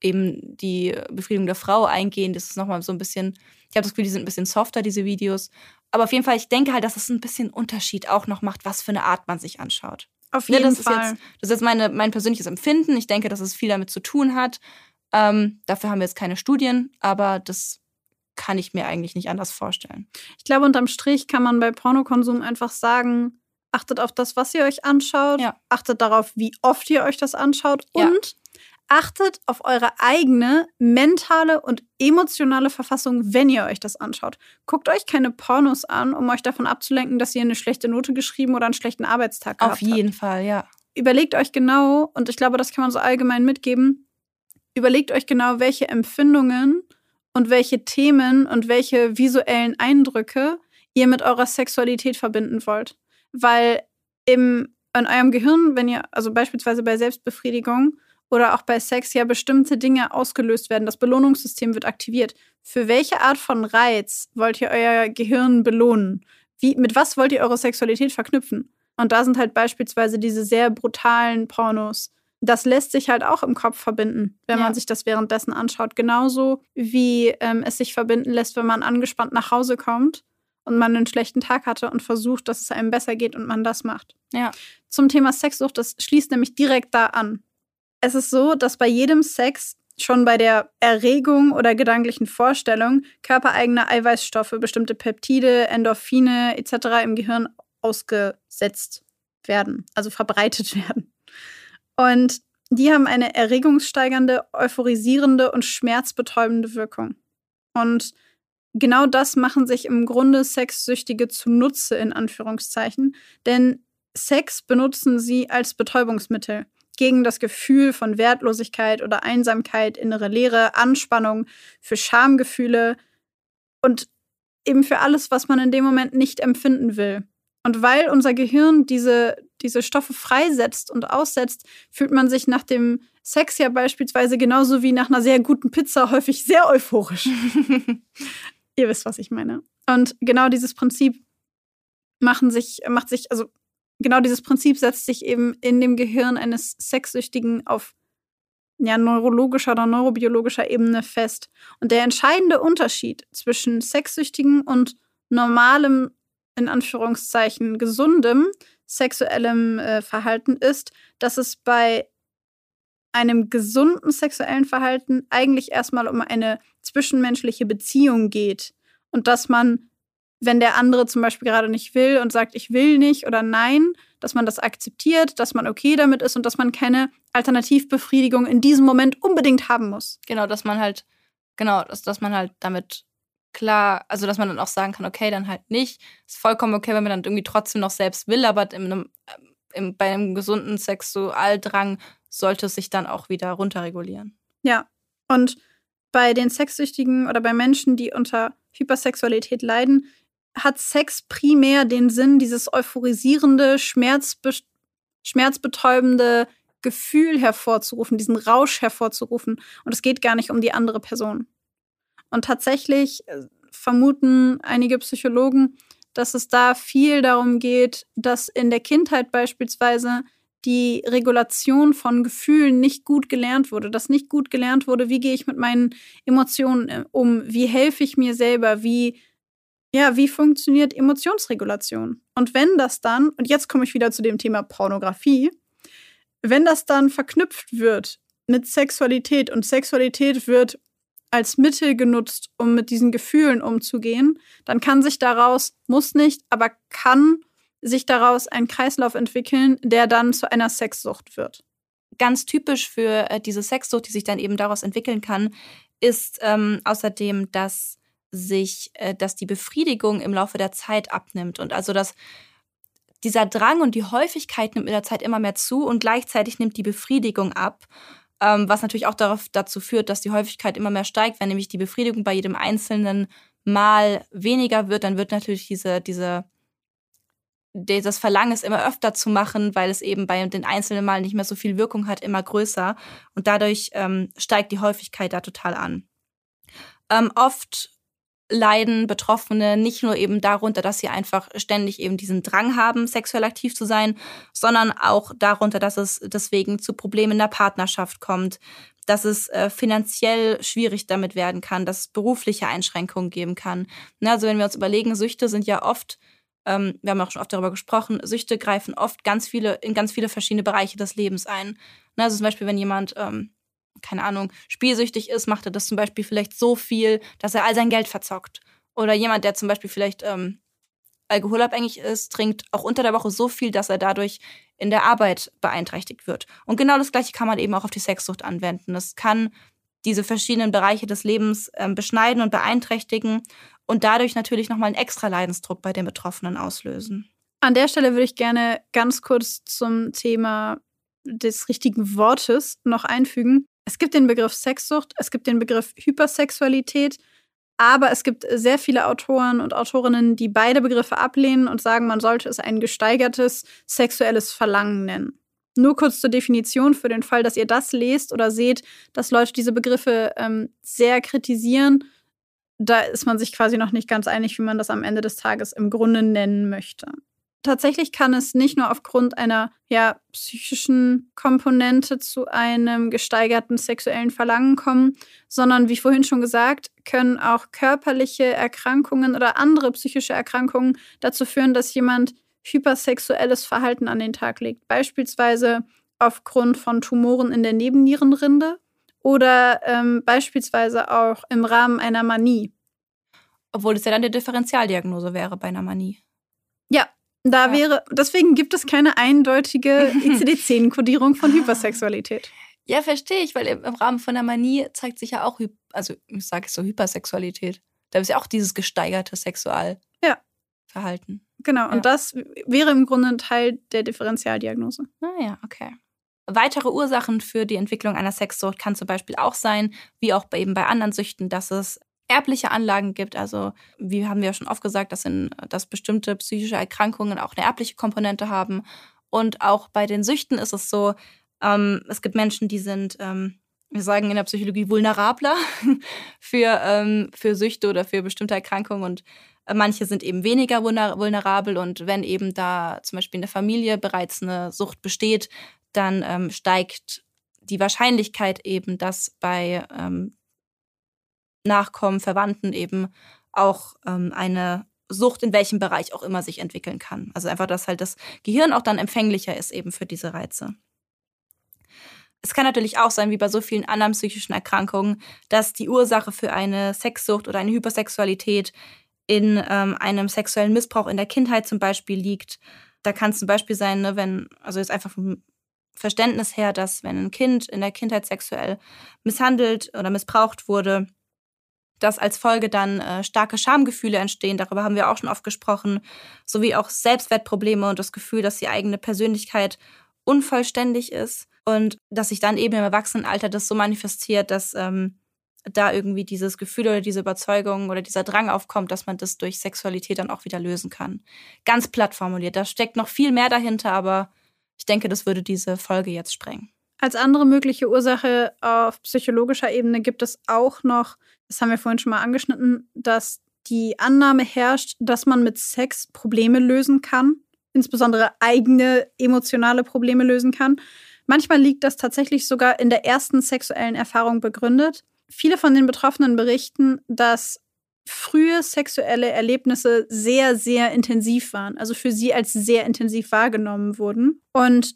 eben die Befriedigung der Frau eingehen. Das ist nochmal so ein bisschen ich habe das Gefühl, die sind ein bisschen softer, diese Videos. Aber auf jeden Fall, ich denke halt, dass es ein bisschen Unterschied auch noch macht, was für eine Art man sich anschaut. Auf jeden ja, das Fall. Ist jetzt, das ist jetzt meine, mein persönliches Empfinden. Ich denke, dass es viel damit zu tun hat. Ähm, dafür haben wir jetzt keine Studien, aber das kann ich mir eigentlich nicht anders vorstellen. Ich glaube, unterm Strich kann man bei Pornokonsum einfach sagen, achtet auf das, was ihr euch anschaut, ja. achtet darauf, wie oft ihr euch das anschaut und ja achtet auf eure eigene mentale und emotionale Verfassung, wenn ihr euch das anschaut. Guckt euch keine Pornos an, um euch davon abzulenken, dass ihr eine schlechte Note geschrieben oder einen schlechten Arbeitstag habt. Auf jeden habt. Fall, ja. Überlegt euch genau, und ich glaube, das kann man so allgemein mitgeben, überlegt euch genau, welche Empfindungen und welche Themen und welche visuellen Eindrücke ihr mit eurer Sexualität verbinden wollt. Weil im, in eurem Gehirn, wenn ihr, also beispielsweise bei Selbstbefriedigung, oder auch bei Sex ja bestimmte Dinge ausgelöst werden. Das Belohnungssystem wird aktiviert. Für welche Art von Reiz wollt ihr euer Gehirn belohnen? Wie, mit was wollt ihr eure Sexualität verknüpfen? Und da sind halt beispielsweise diese sehr brutalen Pornos. Das lässt sich halt auch im Kopf verbinden, wenn ja. man sich das währenddessen anschaut. Genauso wie ähm, es sich verbinden lässt, wenn man angespannt nach Hause kommt und man einen schlechten Tag hatte und versucht, dass es einem besser geht und man das macht. Ja. Zum Thema Sexsucht, das schließt nämlich direkt da an es ist so, dass bei jedem Sex schon bei der Erregung oder gedanklichen Vorstellung körpereigene Eiweißstoffe, bestimmte Peptide, Endorphine etc. im Gehirn ausgesetzt werden, also verbreitet werden. Und die haben eine erregungssteigernde, euphorisierende und schmerzbetäubende Wirkung. Und genau das machen sich im Grunde Sexsüchtige zunutze, in Anführungszeichen, denn Sex benutzen sie als Betäubungsmittel gegen das Gefühl von Wertlosigkeit oder Einsamkeit, innere Leere, Anspannung, für Schamgefühle und eben für alles, was man in dem Moment nicht empfinden will. Und weil unser Gehirn diese, diese Stoffe freisetzt und aussetzt, fühlt man sich nach dem Sex ja beispielsweise genauso wie nach einer sehr guten Pizza häufig sehr euphorisch. Ihr wisst, was ich meine. Und genau dieses Prinzip machen sich, macht sich, also genau dieses Prinzip setzt sich eben in dem Gehirn eines Sexsüchtigen auf ja, neurologischer oder neurobiologischer Ebene fest. Und der entscheidende Unterschied zwischen Sexsüchtigen und normalem, in Anführungszeichen, gesundem sexuellem äh, Verhalten ist, dass es bei einem gesunden sexuellen Verhalten eigentlich erstmal um eine zwischenmenschliche Beziehung geht und dass man, wenn der andere zum Beispiel gerade nicht will und sagt, ich will nicht oder nein, dass man das akzeptiert, dass man okay damit ist und dass man keine Alternativbefriedigung in diesem Moment unbedingt haben muss. Genau, dass man halt, genau, dass, dass man halt damit klar, also dass man dann auch sagen kann, okay, dann halt nicht. Ist vollkommen okay, wenn man dann irgendwie trotzdem noch selbst will, aber in einem, im, bei einem gesunden Sexualdrang sollte es sich dann auch wieder runterregulieren. Ja, und bei den Sexsüchtigen oder bei Menschen, die unter Hypersexualität leiden, hat Sex primär den Sinn, dieses euphorisierende, schmerzbe schmerzbetäubende Gefühl hervorzurufen, diesen Rausch hervorzurufen. Und es geht gar nicht um die andere Person. Und tatsächlich äh, vermuten einige Psychologen, dass es da viel darum geht, dass in der Kindheit beispielsweise die Regulation von Gefühlen nicht gut gelernt wurde, dass nicht gut gelernt wurde, wie gehe ich mit meinen Emotionen äh, um, wie helfe ich mir selber, wie ja, wie funktioniert Emotionsregulation? Und wenn das dann, und jetzt komme ich wieder zu dem Thema Pornografie, wenn das dann verknüpft wird mit Sexualität und Sexualität wird als Mittel genutzt, um mit diesen Gefühlen umzugehen, dann kann sich daraus, muss nicht, aber kann sich daraus ein Kreislauf entwickeln, der dann zu einer Sexsucht wird. Ganz typisch für äh, diese Sexsucht, die sich dann eben daraus entwickeln kann, ist ähm, außerdem, dass sich, äh, dass die Befriedigung im Laufe der Zeit abnimmt und also dass dieser Drang und die Häufigkeit nimmt mit der Zeit immer mehr zu und gleichzeitig nimmt die Befriedigung ab, ähm, was natürlich auch darauf, dazu führt, dass die Häufigkeit immer mehr steigt, wenn nämlich die Befriedigung bei jedem einzelnen Mal weniger wird, dann wird natürlich diese, diese das Verlangen, es immer öfter zu machen, weil es eben bei den einzelnen Malen nicht mehr so viel Wirkung hat, immer größer. Und dadurch ähm, steigt die Häufigkeit da total an. Ähm, oft leiden Betroffene nicht nur eben darunter, dass sie einfach ständig eben diesen Drang haben, sexuell aktiv zu sein, sondern auch darunter, dass es deswegen zu Problemen in der Partnerschaft kommt, dass es äh, finanziell schwierig damit werden kann, dass es berufliche Einschränkungen geben kann. Na, also wenn wir uns überlegen, Süchte sind ja oft ähm, wir haben auch schon oft darüber gesprochen, Süchte greifen oft ganz viele, in ganz viele verschiedene Bereiche des Lebens ein. Ne, also zum Beispiel, wenn jemand, ähm, keine Ahnung, spielsüchtig ist, macht er das zum Beispiel vielleicht so viel, dass er all sein Geld verzockt. Oder jemand, der zum Beispiel vielleicht ähm, alkoholabhängig ist, trinkt auch unter der Woche so viel, dass er dadurch in der Arbeit beeinträchtigt wird. Und genau das Gleiche kann man eben auch auf die Sexsucht anwenden. Es kann diese verschiedenen Bereiche des Lebens ähm, beschneiden und beeinträchtigen und dadurch natürlich nochmal einen extra Leidensdruck bei den Betroffenen auslösen. An der Stelle würde ich gerne ganz kurz zum Thema des richtigen Wortes noch einfügen. Es gibt den Begriff Sexsucht, es gibt den Begriff Hypersexualität, aber es gibt sehr viele Autoren und Autorinnen, die beide Begriffe ablehnen und sagen, man sollte es ein gesteigertes sexuelles Verlangen nennen. Nur kurz zur Definition für den Fall, dass ihr das lest oder seht, dass Leute diese Begriffe ähm, sehr kritisieren da ist man sich quasi noch nicht ganz einig, wie man das am Ende des Tages im Grunde nennen möchte. Tatsächlich kann es nicht nur aufgrund einer ja, psychischen Komponente zu einem gesteigerten sexuellen Verlangen kommen, sondern wie vorhin schon gesagt, können auch körperliche Erkrankungen oder andere psychische Erkrankungen dazu führen, dass jemand hypersexuelles Verhalten an den Tag legt. Beispielsweise aufgrund von Tumoren in der Nebennierenrinde oder ähm, beispielsweise auch im Rahmen einer Manie. Obwohl es ja dann die Differentialdiagnose wäre bei einer Manie. Da ja. wäre, deswegen gibt es keine eindeutige ICD-10-Kodierung von ah. Hypersexualität. Ja, verstehe ich, weil im, Rahmen von der Manie zeigt sich ja auch, also ich sage es so, Hypersexualität. Da ist ja auch dieses gesteigerte Sexualverhalten. Ja. Genau, ja. und das wäre im Grunde ein Teil der Differentialdiagnose. Ah ja, okay. Weitere Ursachen für die Entwicklung einer Sexsucht kann zum Beispiel auch sein, wie auch eben bei anderen Süchten, dass es erbliche Anlagen gibt. Also, wie haben wir ja schon oft gesagt, dass, in, dass bestimmte psychische Erkrankungen auch eine erbliche Komponente haben. Und auch bei den Süchten ist es so, ähm, es gibt Menschen, die sind, ähm, wir sagen in der Psychologie, vulnerabler für, ähm, für Süchte oder für bestimmte Erkrankungen. Und äh, manche sind eben weniger vulnerabel. Und wenn eben da zum Beispiel in der Familie bereits eine Sucht besteht, dann ähm, steigt die Wahrscheinlichkeit eben, dass bei ähm, Nachkommen, Verwandten eben auch ähm, eine Sucht in welchem Bereich auch immer sich entwickeln kann. Also einfach, dass halt das Gehirn auch dann empfänglicher ist eben für diese Reize. Es kann natürlich auch sein, wie bei so vielen anderen psychischen Erkrankungen, dass die Ursache für eine Sexsucht oder eine Hypersexualität in ähm, einem sexuellen Missbrauch in der Kindheit zum Beispiel liegt. Da kann es zum Beispiel sein, ne, wenn, also jetzt einfach vom Verständnis her, dass wenn ein Kind in der Kindheit sexuell misshandelt oder missbraucht wurde, dass als Folge dann äh, starke Schamgefühle entstehen, darüber haben wir auch schon oft gesprochen, sowie auch Selbstwertprobleme und das Gefühl, dass die eigene Persönlichkeit unvollständig ist und dass sich dann eben im Erwachsenenalter das so manifestiert, dass ähm, da irgendwie dieses Gefühl oder diese Überzeugung oder dieser Drang aufkommt, dass man das durch Sexualität dann auch wieder lösen kann. Ganz platt formuliert. Da steckt noch viel mehr dahinter, aber ich denke, das würde diese Folge jetzt sprengen. Als andere mögliche Ursache auf psychologischer Ebene gibt es auch noch, das haben wir vorhin schon mal angeschnitten, dass die Annahme herrscht, dass man mit Sex Probleme lösen kann, insbesondere eigene emotionale Probleme lösen kann. Manchmal liegt das tatsächlich sogar in der ersten sexuellen Erfahrung begründet. Viele von den Betroffenen berichten, dass frühe sexuelle Erlebnisse sehr, sehr intensiv waren, also für sie als sehr intensiv wahrgenommen wurden. Und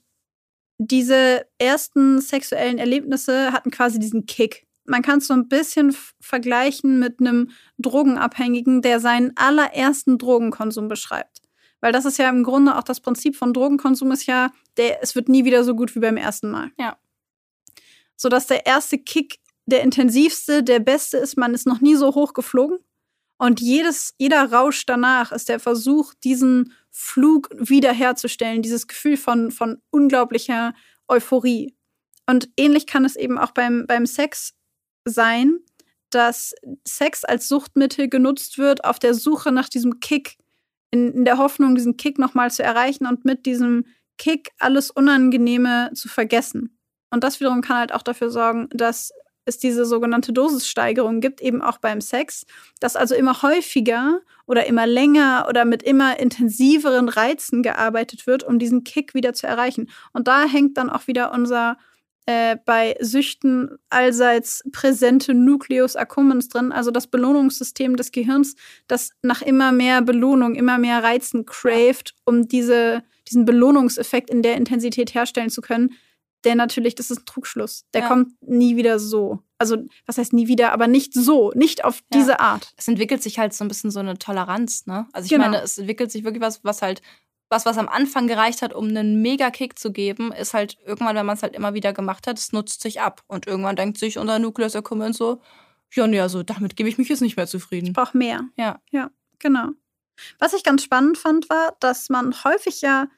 diese ersten sexuellen Erlebnisse hatten quasi diesen Kick. Man kann es so ein bisschen vergleichen mit einem Drogenabhängigen, der seinen allerersten Drogenkonsum beschreibt. Weil das ist ja im Grunde auch das Prinzip von Drogenkonsum ist ja, der, es wird nie wieder so gut wie beim ersten Mal. Ja. Sodass der erste Kick der intensivste, der beste ist, man ist noch nie so hoch geflogen. Und jedes, jeder Rausch danach ist der Versuch, diesen Flug wiederherzustellen, dieses Gefühl von, von unglaublicher Euphorie. Und ähnlich kann es eben auch beim, beim Sex sein, dass Sex als Suchtmittel genutzt wird auf der Suche nach diesem Kick, in, in der Hoffnung, diesen Kick nochmal zu erreichen und mit diesem Kick alles Unangenehme zu vergessen. Und das wiederum kann halt auch dafür sorgen, dass es diese sogenannte Dosissteigerung gibt, eben auch beim Sex, dass also immer häufiger oder immer länger oder mit immer intensiveren Reizen gearbeitet wird, um diesen Kick wieder zu erreichen. Und da hängt dann auch wieder unser äh, bei Süchten allseits präsente Nucleus accumbens drin, also das Belohnungssystem des Gehirns, das nach immer mehr Belohnung, immer mehr Reizen craved, um diese, diesen Belohnungseffekt in der Intensität herstellen zu können der natürlich, das ist ein Trugschluss. Der ja. kommt nie wieder so. Also, was heißt nie wieder, aber nicht so, nicht auf ja. diese Art. Es entwickelt sich halt so ein bisschen so eine Toleranz, ne? Also, ich genau. meine, es entwickelt sich wirklich was, was halt, was, was am Anfang gereicht hat, um einen Mega-Kick zu geben, ist halt irgendwann, wenn man es halt immer wieder gemacht hat, es nutzt sich ab. Und irgendwann denkt sich unser Nucleus Accumbens so, ja, nee, also damit gebe ich mich jetzt nicht mehr zufrieden. Ich brauche mehr. Ja. Ja, genau. Was ich ganz spannend fand, war, dass man häufig ja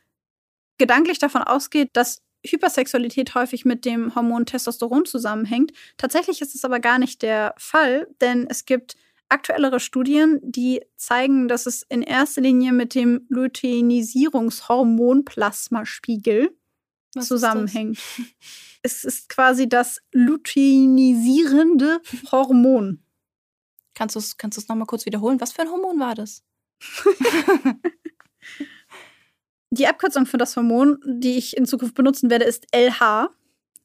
gedanklich davon ausgeht, dass Hypersexualität häufig mit dem Hormon Testosteron zusammenhängt. Tatsächlich ist es aber gar nicht der Fall, denn es gibt aktuellere Studien, die zeigen, dass es in erster Linie mit dem Luteinisierungshormon Plasmaspiegel Was zusammenhängt. Es ist quasi das luteinisierende Hormon. Kannst du es kannst nochmal kurz wiederholen? Was für ein Hormon war das? Die Abkürzung für das Hormon, die ich in Zukunft benutzen werde, ist LH,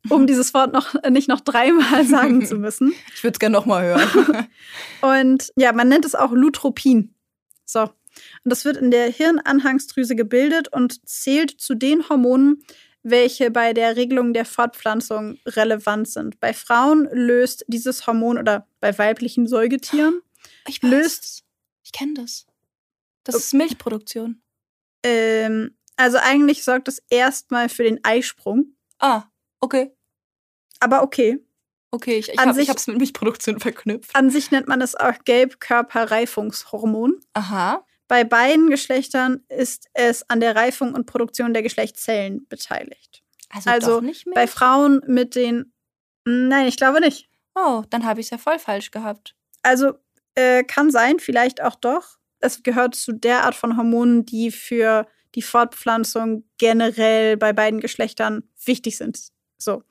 um dieses Wort noch nicht noch dreimal sagen zu müssen. Ich würde es gerne nochmal hören. Und ja, man nennt es auch Lutropin. So. Und das wird in der Hirnanhangsdrüse gebildet und zählt zu den Hormonen, welche bei der Regelung der Fortpflanzung relevant sind. Bei Frauen löst dieses Hormon oder bei weiblichen Säugetieren ich weiß. löst. Ich kenne das. Das ist Milchproduktion. Ähm, also eigentlich sorgt es erstmal für den Eisprung. Ah, okay. Aber okay. Okay, ich, ich habe es mit Milchproduktion verknüpft. An sich nennt man es auch Gelbkörperreifungshormon. Aha. Bei beiden Geschlechtern ist es an der Reifung und Produktion der Geschlechtszellen beteiligt. Also, also nicht mehr? bei Frauen mit den. Nein, ich glaube nicht. Oh, dann habe ich es ja voll falsch gehabt. Also äh, kann sein, vielleicht auch doch. Es gehört zu der Art von Hormonen, die für die Fortpflanzung generell bei beiden Geschlechtern wichtig sind. So.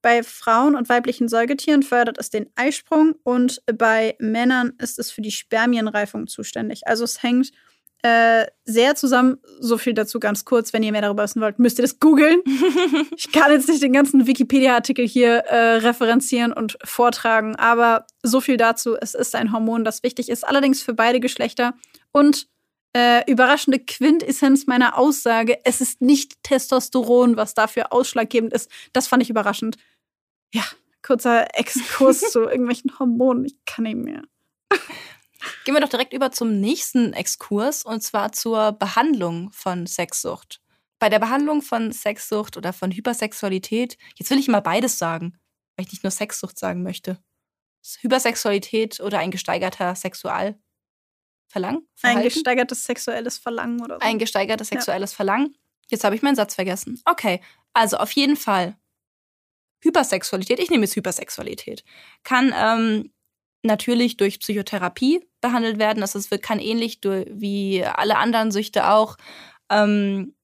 Bei Frauen und weiblichen Säugetieren fördert es den Eisprung und bei Männern ist es für die Spermienreifung zuständig. Also es hängt äh, sehr zusammen. So viel dazu ganz kurz. Wenn ihr mehr darüber wissen wollt, müsst ihr das googeln. ich kann jetzt nicht den ganzen Wikipedia-Artikel hier äh, referenzieren und vortragen, aber so viel dazu. Es ist ein Hormon, das wichtig ist, allerdings für beide Geschlechter und äh, überraschende Quintessenz meiner Aussage, es ist nicht Testosteron, was dafür ausschlaggebend ist. Das fand ich überraschend. Ja, kurzer Exkurs zu irgendwelchen Hormonen. Ich kann nicht mehr. Gehen wir doch direkt über zum nächsten Exkurs und zwar zur Behandlung von Sexsucht. Bei der Behandlung von Sexsucht oder von Hypersexualität, jetzt will ich mal beides sagen, weil ich nicht nur Sexsucht sagen möchte. Hypersexualität oder ein gesteigerter Sexualverlangen? Ein gesteigertes sexuelles Verlangen oder so. Ein gesteigertes sexuelles ja. Verlangen. Jetzt habe ich meinen Satz vergessen. Okay, also auf jeden Fall. Hypersexualität, ich nehme jetzt Hypersexualität, kann ähm, natürlich durch Psychotherapie behandelt werden. Das ist, kann ähnlich wie alle anderen Süchte auch. Ähm,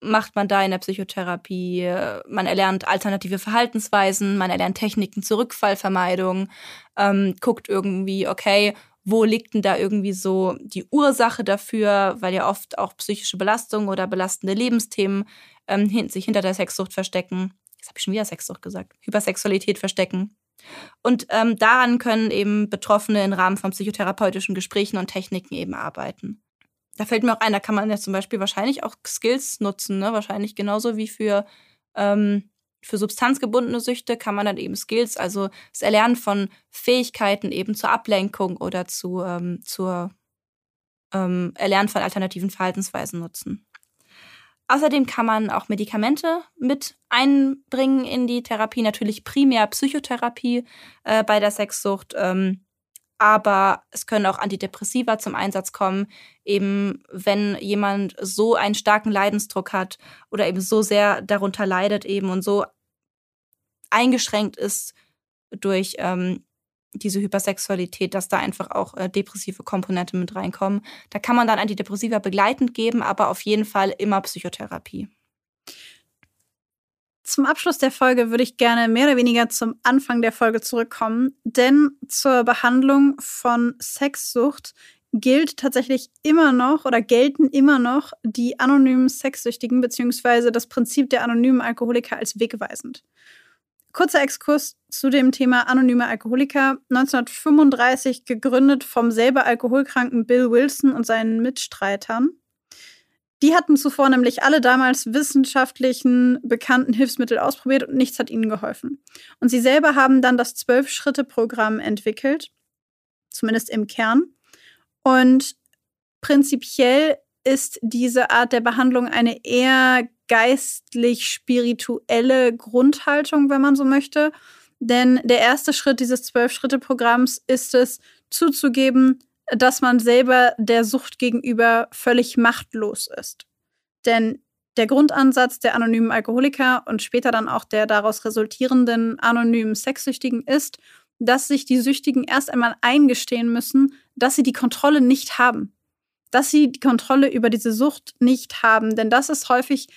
macht man da in der Psychotherapie. Man erlernt alternative Verhaltensweisen, man erlernt Techniken zur Rückfallvermeidung, ähm, guckt irgendwie, okay, wo liegt denn da irgendwie so die Ursache dafür, weil ja oft auch psychische Belastung oder belastende Lebensthemen ähm, sich hinter der Sexsucht verstecken. Jetzt habe ich schon wieder Sexsucht gesagt. Hypersexualität verstecken. Und ähm, daran können eben Betroffene im Rahmen von psychotherapeutischen Gesprächen und Techniken eben arbeiten. Da fällt mir auch ein, da kann man ja zum Beispiel wahrscheinlich auch Skills nutzen, ne? Wahrscheinlich genauso wie für, ähm, für substanzgebundene Süchte kann man dann eben Skills, also das Erlernen von Fähigkeiten eben zur Ablenkung oder zu, ähm, zur ähm, Erlernen von alternativen Verhaltensweisen nutzen. Außerdem kann man auch Medikamente mit einbringen in die Therapie, natürlich primär Psychotherapie äh, bei der Sexsucht. Ähm, aber es können auch Antidepressiva zum Einsatz kommen, eben wenn jemand so einen starken Leidensdruck hat oder eben so sehr darunter leidet eben und so eingeschränkt ist durch ähm, diese Hypersexualität, dass da einfach auch äh, depressive Komponente mit reinkommen. Da kann man dann Antidepressiva begleitend geben, aber auf jeden Fall immer Psychotherapie. Zum Abschluss der Folge würde ich gerne mehr oder weniger zum Anfang der Folge zurückkommen, denn zur Behandlung von Sexsucht gilt tatsächlich immer noch oder gelten immer noch die anonymen Sexsüchtigen beziehungsweise das Prinzip der anonymen Alkoholiker als wegweisend. Kurzer Exkurs zu dem Thema anonyme Alkoholiker. 1935 gegründet vom selber alkoholkranken Bill Wilson und seinen Mitstreitern. Die hatten zuvor nämlich alle damals wissenschaftlichen bekannten Hilfsmittel ausprobiert und nichts hat ihnen geholfen. Und sie selber haben dann das Zwölf-Schritte-Programm entwickelt, zumindest im Kern. Und prinzipiell ist diese Art der Behandlung eine eher geistlich-spirituelle Grundhaltung, wenn man so möchte. Denn der erste Schritt dieses Zwölf-Schritte-Programms ist es, zuzugeben, dass man selber der Sucht gegenüber völlig machtlos ist. Denn der Grundansatz der anonymen Alkoholiker und später dann auch der daraus resultierenden anonymen Sexsüchtigen ist, dass sich die Süchtigen erst einmal eingestehen müssen, dass sie die Kontrolle nicht haben. Dass sie die Kontrolle über diese Sucht nicht haben. Denn das ist häufig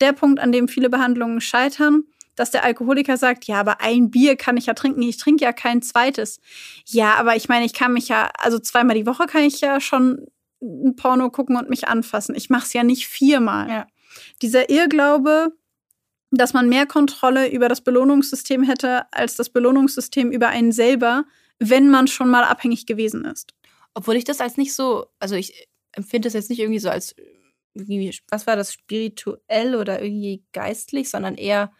der Punkt, an dem viele Behandlungen scheitern, dass der Alkoholiker sagt, ja, aber ein Bier kann ich ja trinken, ich trinke ja kein zweites. Ja, aber ich meine, ich kann mich ja, also zweimal die Woche kann ich ja schon ein Porno gucken und mich anfassen. Ich mache es ja nicht viermal. Ja. Dieser Irrglaube, dass man mehr Kontrolle über das Belohnungssystem hätte als das Belohnungssystem über einen selber, wenn man schon mal abhängig gewesen ist. Obwohl ich das als nicht so, also ich empfinde das jetzt nicht irgendwie so als, was war das, spirituell oder irgendwie geistlich, sondern eher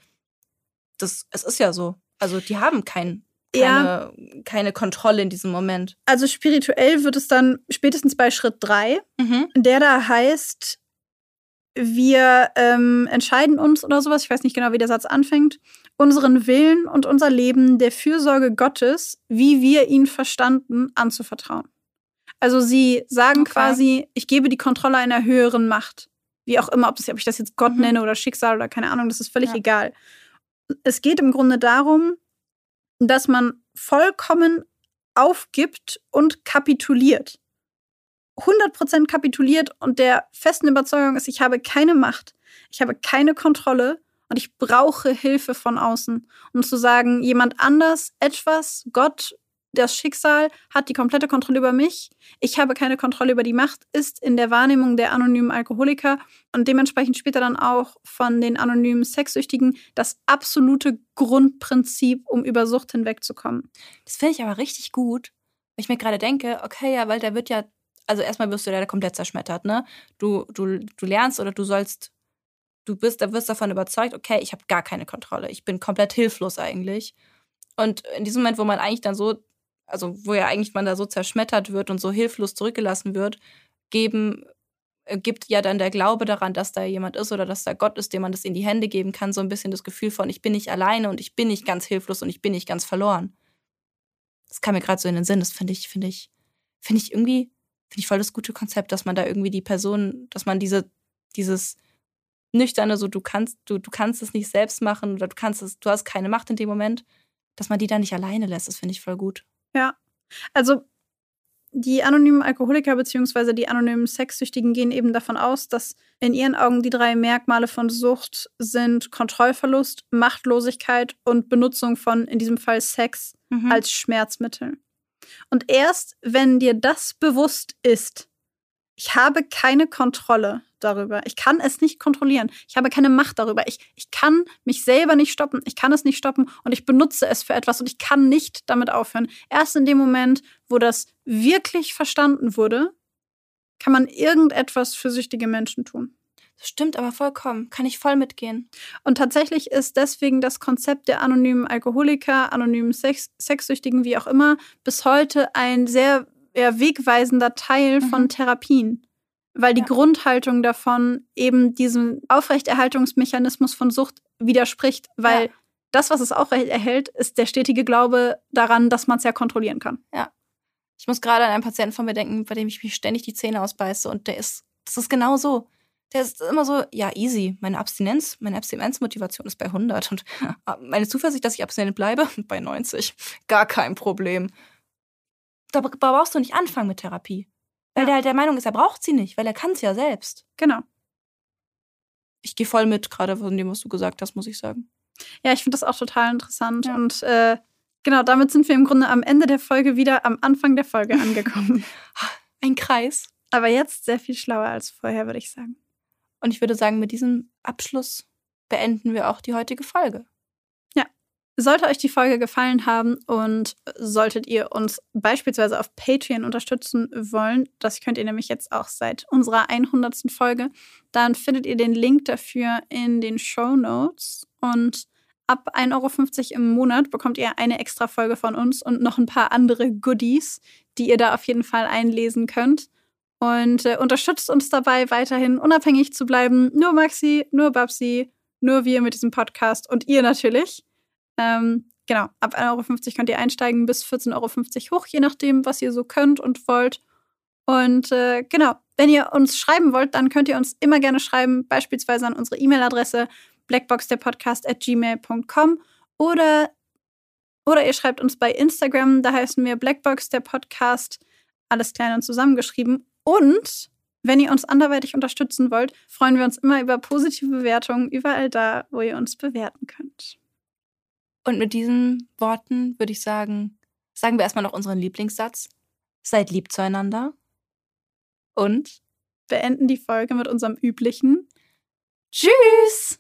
das, es ist ja so. Also die haben kein, keine, ja. keine Kontrolle in diesem Moment. Also spirituell wird es dann spätestens bei Schritt 3, mhm. der da heißt, wir ähm, entscheiden uns oder sowas, ich weiß nicht genau, wie der Satz anfängt, unseren Willen und unser Leben der Fürsorge Gottes, wie wir ihn verstanden, anzuvertrauen. Also sie sagen okay. quasi, ich gebe die Kontrolle einer höheren Macht. Wie auch immer, ob, das, ob ich das jetzt Gott mhm. nenne oder Schicksal oder keine Ahnung, das ist völlig ja. egal es geht im Grunde darum, dass man vollkommen aufgibt und kapituliert. 100% kapituliert und der festen Überzeugung ist, ich habe keine Macht, ich habe keine Kontrolle und ich brauche Hilfe von außen. Um zu sagen, jemand anders, etwas, Gott, das Schicksal hat die komplette Kontrolle über mich. Ich habe keine Kontrolle über die Macht, ist in der Wahrnehmung der anonymen Alkoholiker und dementsprechend später dann auch von den anonymen Sexsüchtigen das absolute Grundprinzip, um über Sucht hinwegzukommen. Das finde ich aber richtig gut, weil ich mir gerade denke, okay, ja, weil da wird ja also erstmal wirst du da komplett zerschmettert, ne? Du, du, du lernst oder du sollst, du bist, da wirst davon überzeugt, okay, ich habe gar keine Kontrolle. Ich bin komplett hilflos eigentlich. Und in diesem Moment, wo man eigentlich dann so, also wo ja eigentlich man da so zerschmettert wird und so hilflos zurückgelassen wird, geben, äh, gibt ja dann der Glaube daran, dass da jemand ist oder dass da Gott ist, dem man das in die Hände geben kann, so ein bisschen das Gefühl von, ich bin nicht alleine und ich bin nicht ganz hilflos und ich bin nicht ganz verloren. Das kam mir gerade so in den Sinn. Das finde ich, finde ich, finde ich irgendwie, finde ich voll das gute Konzept, dass man da irgendwie die Person, dass man diese, dieses nüchterne, so du kannst, du, du kannst es nicht selbst machen oder du kannst es, du hast keine Macht in dem Moment, dass man die da nicht alleine lässt. Das finde ich voll gut. Ja. Also die anonymen Alkoholiker bzw. die anonymen Sexsüchtigen gehen eben davon aus, dass in ihren Augen die drei Merkmale von Sucht sind Kontrollverlust, Machtlosigkeit und Benutzung von, in diesem Fall Sex, mhm. als Schmerzmittel. Und erst wenn dir das bewusst ist, ich habe keine Kontrolle darüber. Ich kann es nicht kontrollieren. Ich habe keine Macht darüber. Ich, ich kann mich selber nicht stoppen. Ich kann es nicht stoppen und ich benutze es für etwas und ich kann nicht damit aufhören. Erst in dem Moment, wo das wirklich verstanden wurde, kann man irgendetwas für süchtige Menschen tun. Das stimmt aber vollkommen. Kann ich voll mitgehen. Und tatsächlich ist deswegen das Konzept der anonymen Alkoholiker, anonymen Sex Sexsüchtigen, wie auch immer, bis heute ein sehr ja, wegweisender Teil mhm. von Therapien. Weil die ja. Grundhaltung davon eben diesem Aufrechterhaltungsmechanismus von Sucht widerspricht, weil ja. das, was es aufrechterhält, ist der stetige Glaube daran, dass man es ja kontrollieren kann. Ja. Ich muss gerade an einen Patienten von mir denken, bei dem ich mich ständig die Zähne ausbeiße und der ist, das ist genau so der ist immer so, ja, easy. Meine Abstinenz, meine Abstinenzmotivation ist bei 100 und äh, meine Zuversicht, dass ich abstinent bleibe, bei 90. Gar kein Problem. Da brauchst du nicht anfangen mit Therapie. Weil ja. der halt der Meinung ist, er braucht sie nicht, weil er kann es ja selbst. Genau. Ich gehe voll mit, gerade von dem, was du gesagt hast, muss ich sagen. Ja, ich finde das auch total interessant. Ja. Und äh, genau, damit sind wir im Grunde am Ende der Folge wieder am Anfang der Folge angekommen. Ein Kreis. Aber jetzt sehr viel schlauer als vorher, würde ich sagen. Und ich würde sagen, mit diesem Abschluss beenden wir auch die heutige Folge. Sollte euch die Folge gefallen haben und solltet ihr uns beispielsweise auf Patreon unterstützen wollen, das könnt ihr nämlich jetzt auch seit unserer 100. Folge, dann findet ihr den Link dafür in den Show Notes und ab 1,50 Euro im Monat bekommt ihr eine extra Folge von uns und noch ein paar andere Goodies, die ihr da auf jeden Fall einlesen könnt und äh, unterstützt uns dabei, weiterhin unabhängig zu bleiben. Nur Maxi, nur Babsi, nur wir mit diesem Podcast und ihr natürlich. Ähm, genau, ab 1,50 Euro könnt ihr einsteigen, bis 14,50 Euro hoch, je nachdem, was ihr so könnt und wollt. Und äh, genau, wenn ihr uns schreiben wollt, dann könnt ihr uns immer gerne schreiben, beispielsweise an unsere E-Mail-Adresse blackboxderpodcast at gmail.com oder, oder ihr schreibt uns bei Instagram, da heißen wir Blackbox der Podcast, alles klein und zusammengeschrieben. Und wenn ihr uns anderweitig unterstützen wollt, freuen wir uns immer über positive Bewertungen überall da, wo ihr uns bewerten könnt. Und mit diesen Worten würde ich sagen, sagen wir erstmal noch unseren Lieblingssatz. Seid lieb zueinander. Und beenden die Folge mit unserem üblichen Tschüss!